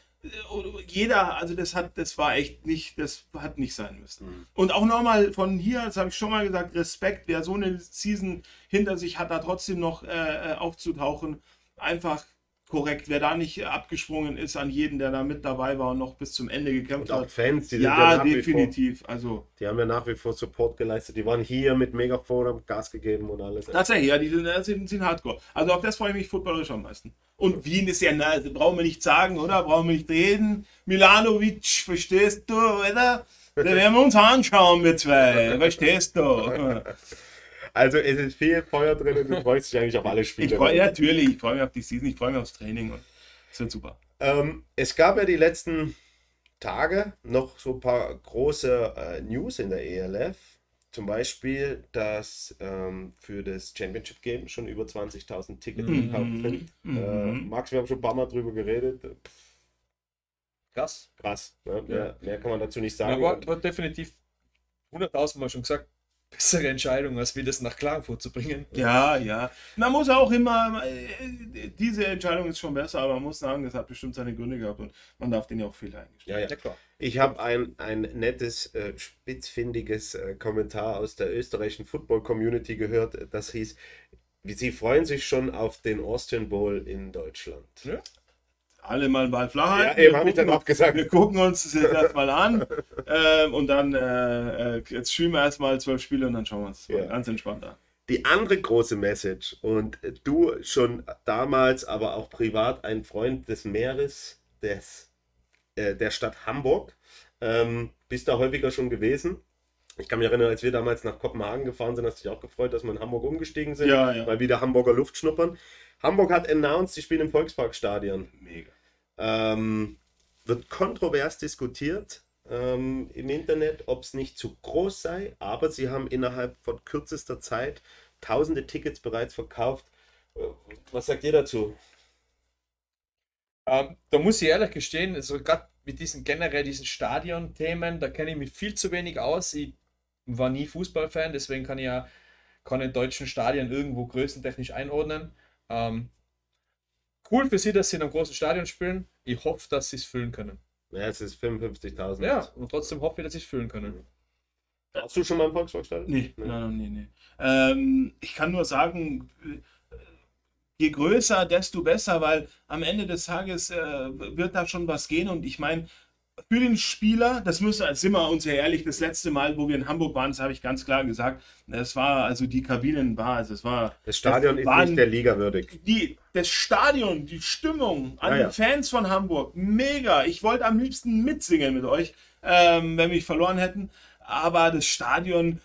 [SPEAKER 2] jeder, also das hat, das war echt nicht, das hat nicht sein müssen. Mhm. Und auch nochmal von hier, das habe ich schon mal gesagt, Respekt, wer so eine Season hinter sich hat, da trotzdem noch äh, äh aufzutauchen, einfach korrekt. Wer da nicht abgesprungen ist an jeden, der da mit dabei war und noch bis zum Ende gekämpft und
[SPEAKER 1] auch hat. Fans,
[SPEAKER 2] die ja, ja definitiv. Vor, also,
[SPEAKER 1] die haben ja nach wie vor Support geleistet. Die waren hier mit Megafon, haben Gas gegeben und alles.
[SPEAKER 2] Tatsächlich, ja, die sind, sind, hardcore. Also auf das freue ich mich footballerisch am meisten. Und Wien ist ja, na, also brauchen wir nicht sagen, oder? Brauchen wir nicht reden. Milanovic, verstehst du, oder? Da werden wir uns anschauen, wir zwei. Verstehst du?
[SPEAKER 1] Also es ist viel Feuer drin und du freust dich eigentlich auf alle Spiele.
[SPEAKER 2] Ich freu, ja, natürlich, ich freue mich auf die Season, ich freue mich aufs Training und es wird super.
[SPEAKER 1] Ähm, es gab ja die letzten Tage noch so ein paar große äh, News in der ELF. Zum Beispiel, dass ähm, für das Championship Game schon über 20.000 Tickets mhm. gekauft sind. Mhm. Äh, Max, wir haben schon ein paar Mal drüber geredet.
[SPEAKER 3] Krass.
[SPEAKER 1] Krass. Ne? Mehr, mehr, kann man dazu nicht sagen.
[SPEAKER 3] Ja, war, war definitiv 100.000 Mal schon gesagt bessere Entscheidung, als das nach Klagenfurt zu bringen.
[SPEAKER 2] Ja, ja. Man muss auch immer, äh, diese Entscheidung ist schon besser, aber man muss sagen, das hat bestimmt seine Gründe gehabt und man darf den ja auch Fehler eingestehen.
[SPEAKER 1] Ja, ja, ja, klar. Ich habe ein, ein nettes, äh, spitzfindiges äh, Kommentar aus der österreichischen Football-Community gehört, das hieß, sie freuen sich schon auf den Austrian Bowl in Deutschland. Ja.
[SPEAKER 2] Alle mal Ball flach
[SPEAKER 1] halten. Ja, eben habe ich dann auch gesagt.
[SPEAKER 2] Wir gucken uns das jetzt erstmal an ähm, und dann äh, äh, jetzt spielen wir erstmal zwölf Spiele und dann schauen wir uns ja. ganz entspannt an.
[SPEAKER 1] Die andere große Message und du schon damals, aber auch privat ein Freund des Meeres, des, äh, der Stadt Hamburg, ähm, bist da häufiger schon gewesen. Ich kann mich erinnern, als wir damals nach Kopenhagen gefahren sind, hast du dich auch gefreut, dass wir in Hamburg umgestiegen sind,
[SPEAKER 2] ja, ja.
[SPEAKER 1] mal wieder Hamburger Luft schnuppern. Hamburg hat announced, die spielen im Volksparkstadion.
[SPEAKER 2] Mega.
[SPEAKER 1] Ähm, wird kontrovers diskutiert ähm, im Internet, ob es nicht zu groß sei, aber sie haben innerhalb von kürzester Zeit tausende Tickets bereits verkauft. Äh, was sagt ihr dazu?
[SPEAKER 3] Ähm, da muss ich ehrlich gestehen, also gerade mit diesen generell diesen Stadion-Themen, da kenne ich mich viel zu wenig aus. Ich war nie Fußballfan, deswegen kann ich ja keine deutschen Stadien irgendwo größentechnisch einordnen. Ähm, cool für sie, dass sie in einem großen Stadion spielen. Ich hoffe, dass sie es füllen können.
[SPEAKER 1] Ja, es ist 55.000.
[SPEAKER 3] Ja, und trotzdem hoffe ich, dass sie es füllen können.
[SPEAKER 1] Hast du schon mal im Volkswagenstadion?
[SPEAKER 2] Nee, nee, nein, nee, nee. Ähm, ich kann nur sagen, je größer, desto besser, weil am Ende des Tages äh, wird da schon was gehen und ich meine, für den Spieler, das müssen, sind wir uns ja ehrlich, das letzte Mal, wo wir in Hamburg waren, das habe ich ganz klar gesagt, es war, also die Kabinen war, also es war.
[SPEAKER 1] Das Stadion ist nicht der Liga würdig.
[SPEAKER 2] Die, das Stadion, die Stimmung an ja, ja. Fans von Hamburg, mega. Ich wollte am liebsten mitsingen mit euch, ähm, wenn wir verloren hätten, aber das Stadion,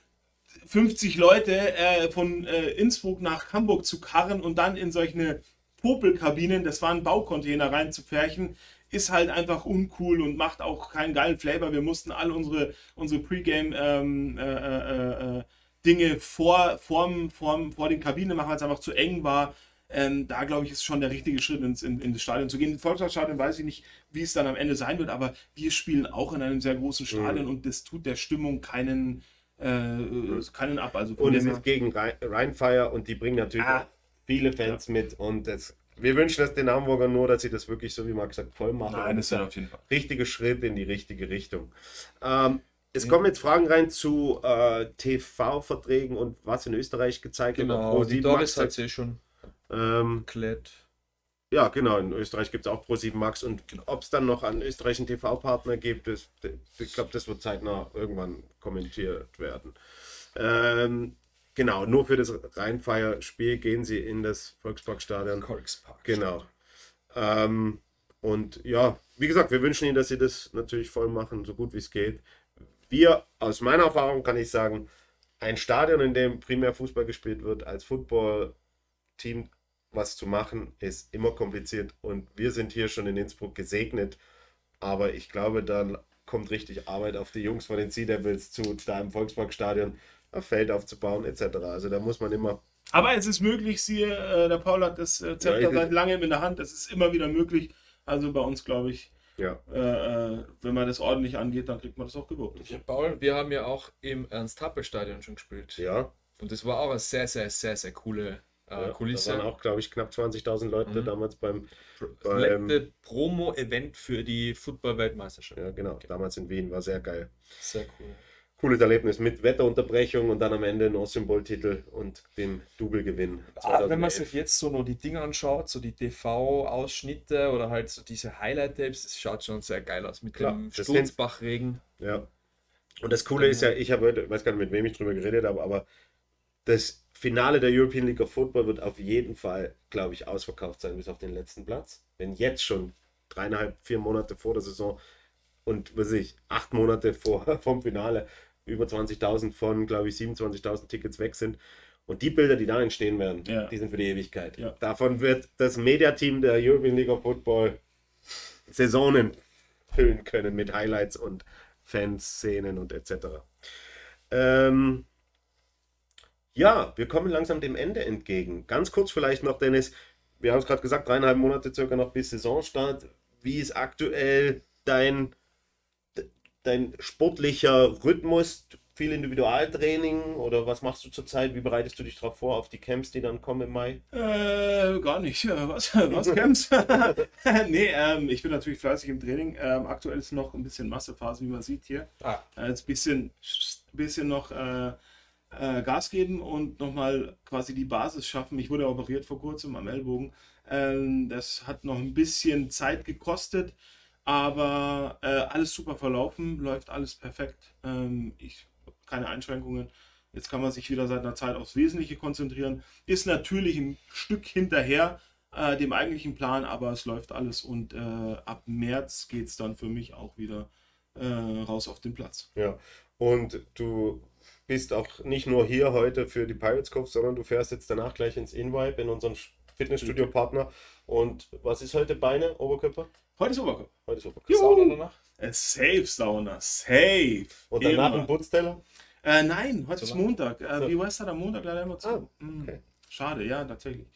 [SPEAKER 2] 50 Leute äh, von äh, Innsbruck nach Hamburg zu karren und dann in solche Popelkabinen, das waren Baucontainer reinzupferchen, ist halt einfach uncool und macht auch keinen geilen Flavor. Wir mussten all unsere, unsere Pre-Game ähm, äh, äh, äh, Dinge vor, vorm, vorm, vor den Kabinen machen, weil es einfach zu eng war. Ähm, da glaube ich, ist schon der richtige Schritt, ins, in, in das Stadion zu gehen. Im Volksstadion weiß ich nicht, wie es dann am Ende sein wird, aber wir spielen auch in einem sehr großen Stadion mhm. und das tut der Stimmung keinen, äh, keinen ab. Also
[SPEAKER 1] und es ist gegen Rheinfire und die bringen natürlich ah. viele Fans ja. mit und das wir wünschen es den Hamburger nur, dass sie das wirklich, so wie Marc sagt, voll machen.
[SPEAKER 2] Nein, das ist ja auf jeden Fall.
[SPEAKER 1] Richtige Schritt in die richtige Richtung. Ähm, es kommen jetzt Fragen rein zu äh, TV-Verträgen und was in Österreich gezeigt
[SPEAKER 3] wird. Genau, die Doris hat sie schon
[SPEAKER 1] ähm, erklärt. Ja, genau. In Österreich gibt es auch Pro7 Max und ob es dann noch einen österreichischen TV-Partner gibt, das, ich glaube, das wird zeitnah irgendwann kommentiert werden. Ähm, Genau, nur für das Rheinfeier-Spiel gehen sie in das Volksparkstadion.
[SPEAKER 3] Volkspark.
[SPEAKER 1] Genau. Ähm, und ja, wie gesagt, wir wünschen ihnen, dass sie das natürlich voll machen, so gut wie es geht. Wir, aus meiner Erfahrung kann ich sagen, ein Stadion, in dem primär Fußball gespielt wird, als Football-Team was zu machen, ist immer kompliziert. Und wir sind hier schon in Innsbruck gesegnet. Aber ich glaube, dann kommt richtig Arbeit auf die Jungs von den Sea Devils zu, da im Volksparkstadion ein Feld aufzubauen, etc. Also da muss man immer.
[SPEAKER 2] Aber es ist möglich, siehe, äh, der Paul hat das äh, Zepter ja, seit langem in der Hand, es ist immer wieder möglich. Also bei uns, glaube ich,
[SPEAKER 1] ja.
[SPEAKER 2] Äh, äh, wenn man das ordentlich angeht, dann kriegt man das auch gewuppt.
[SPEAKER 3] Ja, Paul, wir haben ja auch im Ernst-Happel-Stadion schon gespielt.
[SPEAKER 1] Ja.
[SPEAKER 3] Und das war auch eine sehr, sehr, sehr, sehr coole äh, ja, Kulisse.
[SPEAKER 1] Da waren auch, glaube ich, knapp 20.000 Leute mhm. damals beim,
[SPEAKER 3] beim Promo-Event für die Football-Weltmeisterschaft.
[SPEAKER 1] Ja, genau. Okay. Damals in Wien war sehr geil.
[SPEAKER 3] Sehr cool
[SPEAKER 1] cooles Erlebnis mit Wetterunterbrechung und dann am Ende ein Awesome-Bowl-Titel und dem Double-Gewinn.
[SPEAKER 3] Ah, wenn man sich jetzt so noch die Dinge anschaut, so die TV-Ausschnitte oder halt so diese Highlight-Tapes, das schaut schon sehr geil aus mit Klar, dem Sturzbachregen.
[SPEAKER 1] Ja. Und das Coole ist ja, ich habe heute, weiß gar nicht, mit wem ich drüber geredet habe, aber das Finale der European League of Football wird auf jeden Fall, glaube ich, ausverkauft sein bis auf den letzten Platz. Wenn jetzt schon dreieinhalb, vier Monate vor der Saison und was ich, acht Monate vor vom Finale über 20.000 von, glaube ich, 27.000 Tickets weg sind. Und die Bilder, die da entstehen werden, ja. die sind für die Ewigkeit.
[SPEAKER 2] Ja.
[SPEAKER 1] Davon wird das Mediateam der European League of Football Saisonen füllen können mit Highlights und Fanszenen und etc. Ähm, ja, wir kommen langsam dem Ende entgegen. Ganz kurz vielleicht noch, Dennis. Wir haben es gerade gesagt, dreieinhalb Monate circa noch bis Saisonstart. Wie ist aktuell dein dein sportlicher Rhythmus, viel Individualtraining oder was machst du zurzeit? Wie bereitest du dich darauf vor, auf die Camps, die dann kommen im Mai?
[SPEAKER 2] Äh, gar nicht. Was, was Camps? nee, ähm, ich bin natürlich fleißig im Training. Ähm, aktuell ist noch ein bisschen Massephase, wie man sieht hier.
[SPEAKER 1] Ah.
[SPEAKER 2] Äh, jetzt ein bisschen, bisschen noch äh, äh, Gas geben und nochmal quasi die Basis schaffen. Ich wurde operiert vor kurzem am Ellbogen. Ähm, das hat noch ein bisschen Zeit gekostet, aber äh, alles super verlaufen, läuft alles perfekt. Ähm, ich keine Einschränkungen. Jetzt kann man sich wieder seit einer Zeit aufs Wesentliche konzentrieren. Ist natürlich ein Stück hinterher äh, dem eigentlichen Plan, aber es läuft alles und äh, ab März geht es dann für mich auch wieder äh, raus auf den Platz.
[SPEAKER 1] Ja, und du bist auch nicht nur hier heute für die Pirates Cove, sondern du fährst jetzt danach gleich ins InVibe in unseren Fitnessstudio-Partner. Und was ist heute Beine, Oberkörper?
[SPEAKER 2] Heute ist Oberkörper.
[SPEAKER 1] Heute ist Oberkörper. Sauna danach?
[SPEAKER 2] Äh, safe Sauna, safe.
[SPEAKER 1] Und danach ein Putzteller?
[SPEAKER 2] Äh, nein, heute so ist Montag. Äh, so. BYS hat am Montag leider immer zu. Ah,
[SPEAKER 1] hm. okay.
[SPEAKER 2] Schade, ja, tatsächlich.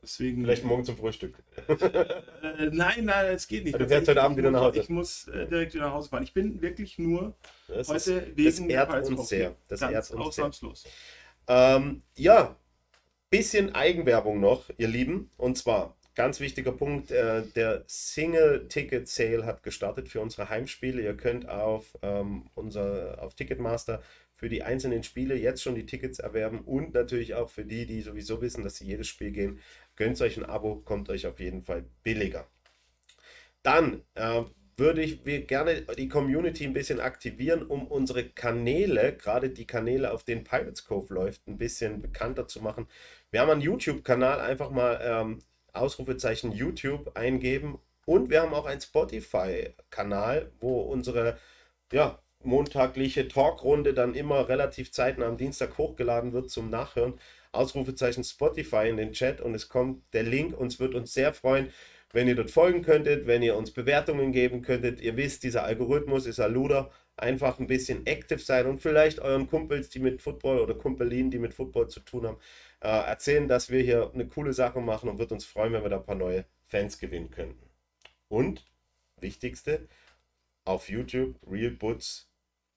[SPEAKER 2] Deswegen,
[SPEAKER 1] Vielleicht morgen zum Frühstück.
[SPEAKER 2] äh, nein, nein, es geht nicht.
[SPEAKER 1] Also du fährst heute Abend wieder nach Hause.
[SPEAKER 2] Ich muss äh, direkt wieder nach Hause fahren. Ich bin wirklich nur
[SPEAKER 1] das heute ist, wegen das ehrt uns sehr.
[SPEAKER 2] Das ehrt uns
[SPEAKER 1] ausnahmslos. Ähm, ja, bisschen Eigenwerbung noch, ihr Lieben. Und zwar, ganz wichtiger Punkt, äh, der Single-Ticket-Sale hat gestartet für unsere Heimspiele. Ihr könnt auf, ähm, unser, auf Ticketmaster für die einzelnen Spiele jetzt schon die Tickets erwerben und natürlich auch für die, die sowieso wissen, dass sie jedes Spiel gehen. Gönnt euch ein Abo, kommt euch auf jeden Fall billiger. Dann äh, würde ich gerne die Community ein bisschen aktivieren, um unsere Kanäle, gerade die Kanäle, auf denen Pirates Cove läuft, ein bisschen bekannter zu machen. Wir haben einen YouTube-Kanal, einfach mal ähm, Ausrufezeichen YouTube eingeben und wir haben auch einen Spotify-Kanal, wo unsere ja, montagliche Talkrunde dann immer relativ zeitnah am Dienstag hochgeladen wird zum Nachhören. Ausrufezeichen Spotify in den Chat und es kommt der Link. Uns wird uns sehr freuen, wenn ihr dort folgen könntet, wenn ihr uns Bewertungen geben könntet. Ihr wisst, dieser Algorithmus ist ein Luder. Einfach ein bisschen aktiv sein und vielleicht euren Kumpels, die mit Football oder Kumpelinen, die mit Football zu tun haben, äh, erzählen, dass wir hier eine coole Sache machen und wird uns freuen, wenn wir da ein paar neue Fans gewinnen könnten. Und, wichtigste, auf YouTube Real Boots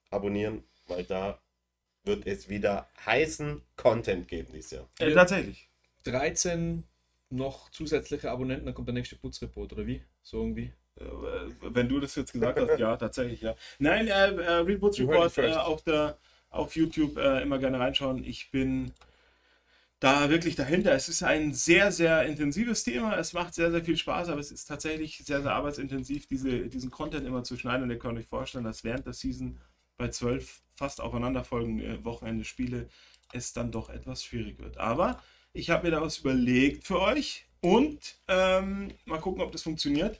[SPEAKER 1] abonnieren, weil da wird es wieder heißen Content geben dieses Jahr.
[SPEAKER 2] Äh, tatsächlich.
[SPEAKER 3] 13 noch zusätzliche Abonnenten, dann kommt der nächste Putzreport, oder wie? So irgendwie.
[SPEAKER 2] Äh, wenn du das jetzt gesagt hast, ja, tatsächlich, ja. Nein, äh, äh, Real Boots Report äh, auf, der, auf YouTube äh, immer gerne reinschauen. Ich bin da wirklich dahinter. Es ist ein sehr, sehr intensives Thema. Es macht sehr, sehr viel Spaß, aber es ist tatsächlich sehr, sehr arbeitsintensiv, diese, diesen Content immer zu schneiden. Und ihr könnt euch vorstellen, dass während der Season bei zwölf fast aufeinanderfolgenden äh, Wochenende Spiele es dann doch etwas schwierig wird. Aber ich habe mir da was überlegt für euch und ähm, mal gucken, ob das funktioniert.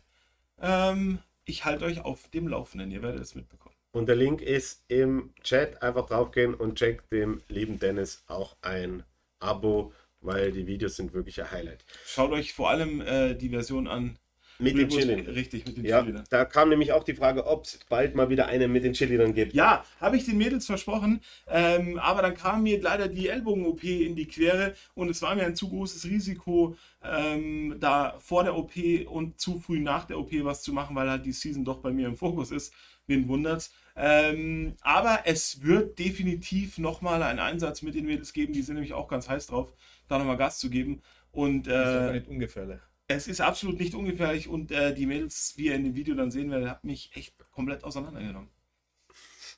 [SPEAKER 2] Ähm, ich halte euch auf dem Laufenden, ihr werdet es mitbekommen.
[SPEAKER 1] Und der Link ist im Chat. Einfach draufgehen und checkt dem lieben Dennis auch ein Abo, weil die Videos sind wirklich ein Highlight.
[SPEAKER 2] Schaut euch vor allem äh, die Version an,
[SPEAKER 1] mit den Chili.
[SPEAKER 2] Richtig, mit den
[SPEAKER 1] ja, Chili. Da kam nämlich auch die Frage, ob es bald mal wieder eine mit den Chili dann gibt.
[SPEAKER 2] Ja, habe ich den Mädels versprochen. Ähm, aber dann kam mir leider die Ellbogen-OP in die Quere und es war mir ein zu großes Risiko, ähm, da vor der OP und zu früh nach der OP was zu machen, weil halt die Season doch bei mir im Fokus ist. Wen wundert's? Ähm, aber es wird definitiv nochmal einen Einsatz mit den Mädels geben. Die sind nämlich auch ganz heiß drauf, da nochmal Gas zu geben. Und, äh, das ist
[SPEAKER 3] aber nicht ungefährlich.
[SPEAKER 2] Es ist absolut nicht ungefährlich und äh, die Mädels, wie ihr in dem Video dann sehen werdet, hat mich echt komplett auseinandergenommen.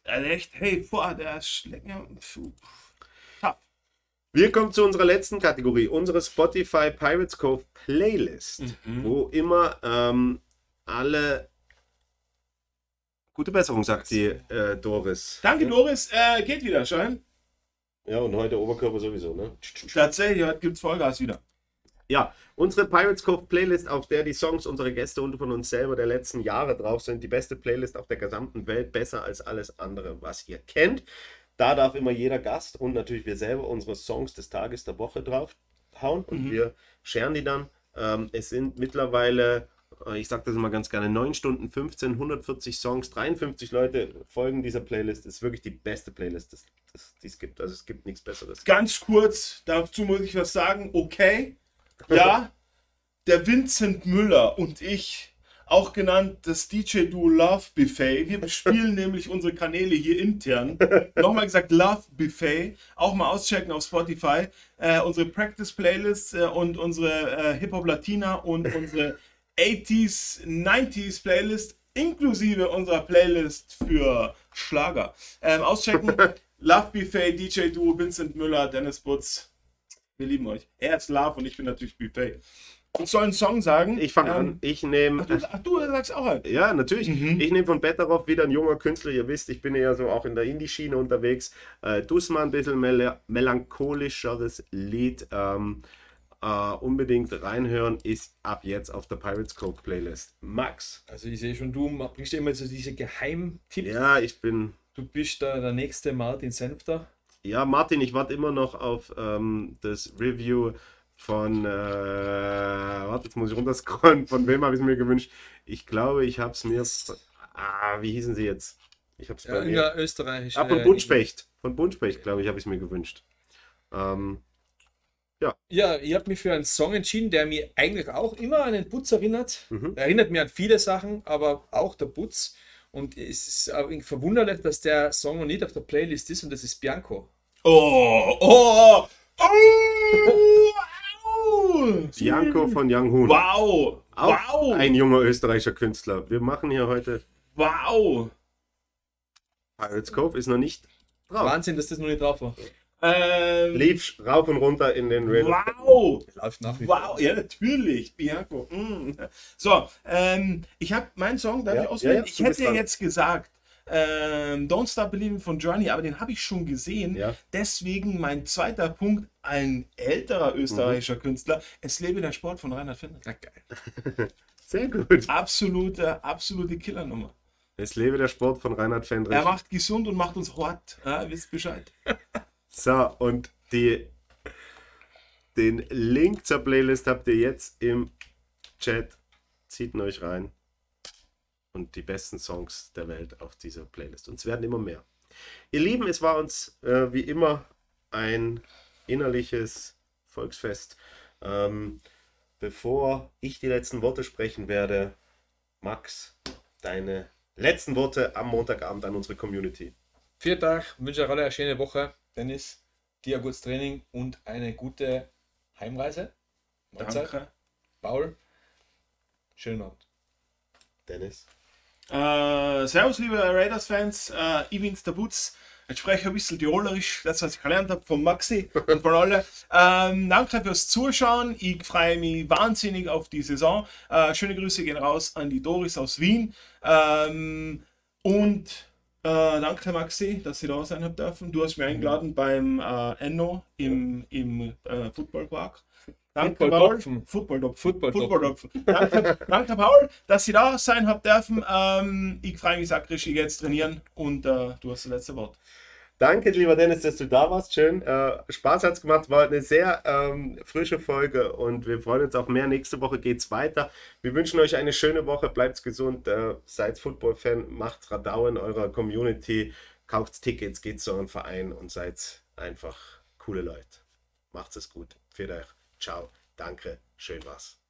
[SPEAKER 2] Also echt, hey, boah, der schlägt mir.
[SPEAKER 1] Wir kommen zu unserer letzten Kategorie, unsere Spotify Pirates Cove Playlist, mhm. wo immer ähm, alle gute Besserung, sagt die äh, Doris.
[SPEAKER 2] Danke, Doris. Äh, geht wieder, Schein.
[SPEAKER 1] Ja, und heute Oberkörper sowieso, ne?
[SPEAKER 2] Tatsächlich, heute gibt es Vollgas wieder.
[SPEAKER 1] Ja, unsere Pirates Cove Playlist, auf der die Songs unserer Gäste und von uns selber der letzten Jahre drauf sind, die beste Playlist auf der gesamten Welt, besser als alles andere, was ihr kennt. Da darf immer jeder Gast und natürlich wir selber unsere Songs des Tages der Woche drauf hauen und mhm. wir scheren die dann. Ähm, es sind mittlerweile, ich sage das immer ganz gerne, 9 Stunden 15, 140 Songs, 53 Leute folgen dieser Playlist. Das ist wirklich die beste Playlist, die es gibt. Also es gibt nichts Besseres.
[SPEAKER 2] Ganz kurz, dazu muss ich was sagen. Okay, ja, der Vincent Müller und ich, auch genannt das DJ Duo Love Buffet. Wir bespielen nämlich unsere Kanäle hier intern. Nochmal gesagt, Love Buffet. Auch mal auschecken auf Spotify. Äh, unsere Practice Playlist äh, und unsere äh, Hip Hop Latina und unsere 80s, 90s Playlist inklusive unserer Playlist für Schlager. Ähm, auschecken. Love Buffet, DJ Duo, Vincent Müller, Dennis Butz. Wir lieben euch. Er ist Love und ich bin natürlich Buffet. ich soll einen Song sagen.
[SPEAKER 1] Ich fange ähm, an. Ich nehme.
[SPEAKER 2] Ach, ach, du sagst auch halt.
[SPEAKER 1] Ja, natürlich. Mhm. Ich nehme von Betteroff wieder ein junger Künstler. Ihr wisst, ich bin ja so auch in der Indie-Schiene unterwegs. Äh, Dusma ein bisschen mel melancholischeres Lied. Ähm, Uh, unbedingt reinhören, ist ab jetzt auf der Pirates Code Playlist. Max.
[SPEAKER 3] Also ich sehe schon, du bringst immer so diese Geheimtipps.
[SPEAKER 1] Ja, ich bin.
[SPEAKER 3] Du bist da der nächste Martin Senfter.
[SPEAKER 1] Ja, Martin, ich warte immer noch auf ähm, das Review von, äh, warte, jetzt muss ich runterscrollen, von wem habe ich es mir gewünscht? Ich glaube, ich habe es mir, ah, wie hießen sie jetzt? Ich habe es
[SPEAKER 3] ja, bei mir. Ja, Österreich.
[SPEAKER 1] Ah, von Buntspecht, von Buntspecht, glaube ich, habe ich es mir gewünscht. Ähm,
[SPEAKER 3] ja. Ja, ich habe mich für einen Song entschieden, der mir eigentlich auch immer an den Putz erinnert. Mhm. Erinnert mir an viele Sachen, aber auch der Putz. Und es ist verwunderlich, dass der Song noch nicht auf der Playlist ist und das ist Bianco.
[SPEAKER 2] Oh, oh, oh,
[SPEAKER 1] Bianco von Young Hoon.
[SPEAKER 2] Wow,
[SPEAKER 1] auch wow. Ein junger österreichischer Künstler. Wir machen hier heute.
[SPEAKER 2] Wow.
[SPEAKER 1] Pirates Cove ist noch nicht
[SPEAKER 3] drauf. Wahnsinn, dass das noch nicht drauf war.
[SPEAKER 1] Ähm, Lief rauf und runter in den
[SPEAKER 2] Raiders. Wow! Läuft nach wie wow, ja, natürlich. Bianco. Mm. So, ähm, ich habe meinen Song, darf ja, ich auswählen? Ja, ja, ich hätte ja jetzt gesagt, ähm, Don't Stop Believing von Journey, aber den habe ich schon gesehen.
[SPEAKER 1] Ja.
[SPEAKER 2] Deswegen mein zweiter Punkt, ein älterer österreichischer mhm. Künstler. Es lebe der Sport von Reinhard Fendel.
[SPEAKER 1] Na geil. Sehr gut.
[SPEAKER 2] Absolute, absolute Killernummer.
[SPEAKER 1] Es lebe der Sport von Reinhard Fendrich.
[SPEAKER 2] Er macht gesund und macht uns hart. Ja, wisst Bescheid.
[SPEAKER 1] So, und die, den Link zur Playlist habt ihr jetzt im Chat. Zieht ihn euch rein. Und die besten Songs der Welt auf dieser Playlist. Und es werden immer mehr. Ihr Lieben, es war uns äh, wie immer ein innerliches Volksfest. Ähm, bevor ich die letzten Worte sprechen werde, Max, deine letzten Worte am Montagabend an unsere Community.
[SPEAKER 3] Vielen Tag, wünsche euch alle eine schöne Woche. Dennis, dir ein gutes Training und eine gute Heimreise.
[SPEAKER 2] Mahlzeit. Danke.
[SPEAKER 3] Paul, schönen Abend.
[SPEAKER 1] Dennis.
[SPEAKER 2] Äh, servus, liebe Raiders-Fans. Äh, ich bin's, der Butz. Ich spreche ein bisschen Tirolerisch, das, was ich gelernt habe von Maxi und von alle. Ähm, danke fürs Zuschauen. Ich freue mich wahnsinnig auf die Saison. Äh, schöne Grüße gehen raus an die Doris aus Wien. Ähm, und äh, danke, Maxi, dass Sie da sein haben dürfen. Du hast mich eingeladen beim äh, Enno im, im äh, Footballpark. Danke, Paul. Football Football Football danke, danke, Paul, dass Sie da sein habt dürfen. Ähm, ich freue mich, sakrisch, ich jetzt trainieren und äh, du hast das letzte Wort.
[SPEAKER 1] Danke, lieber Dennis, dass du da warst. Schön. Äh, Spaß hat es gemacht. War eine sehr ähm, frische Folge und wir freuen uns auf mehr. Nächste Woche geht es weiter. Wir wünschen euch eine schöne Woche. Bleibt gesund. Äh, seid Football-Fan. Macht Radau in eurer Community. Kauft Tickets, geht zu eurem Verein und seid einfach coole Leute. Macht es gut. Für euch. Ciao. Danke. Schön was.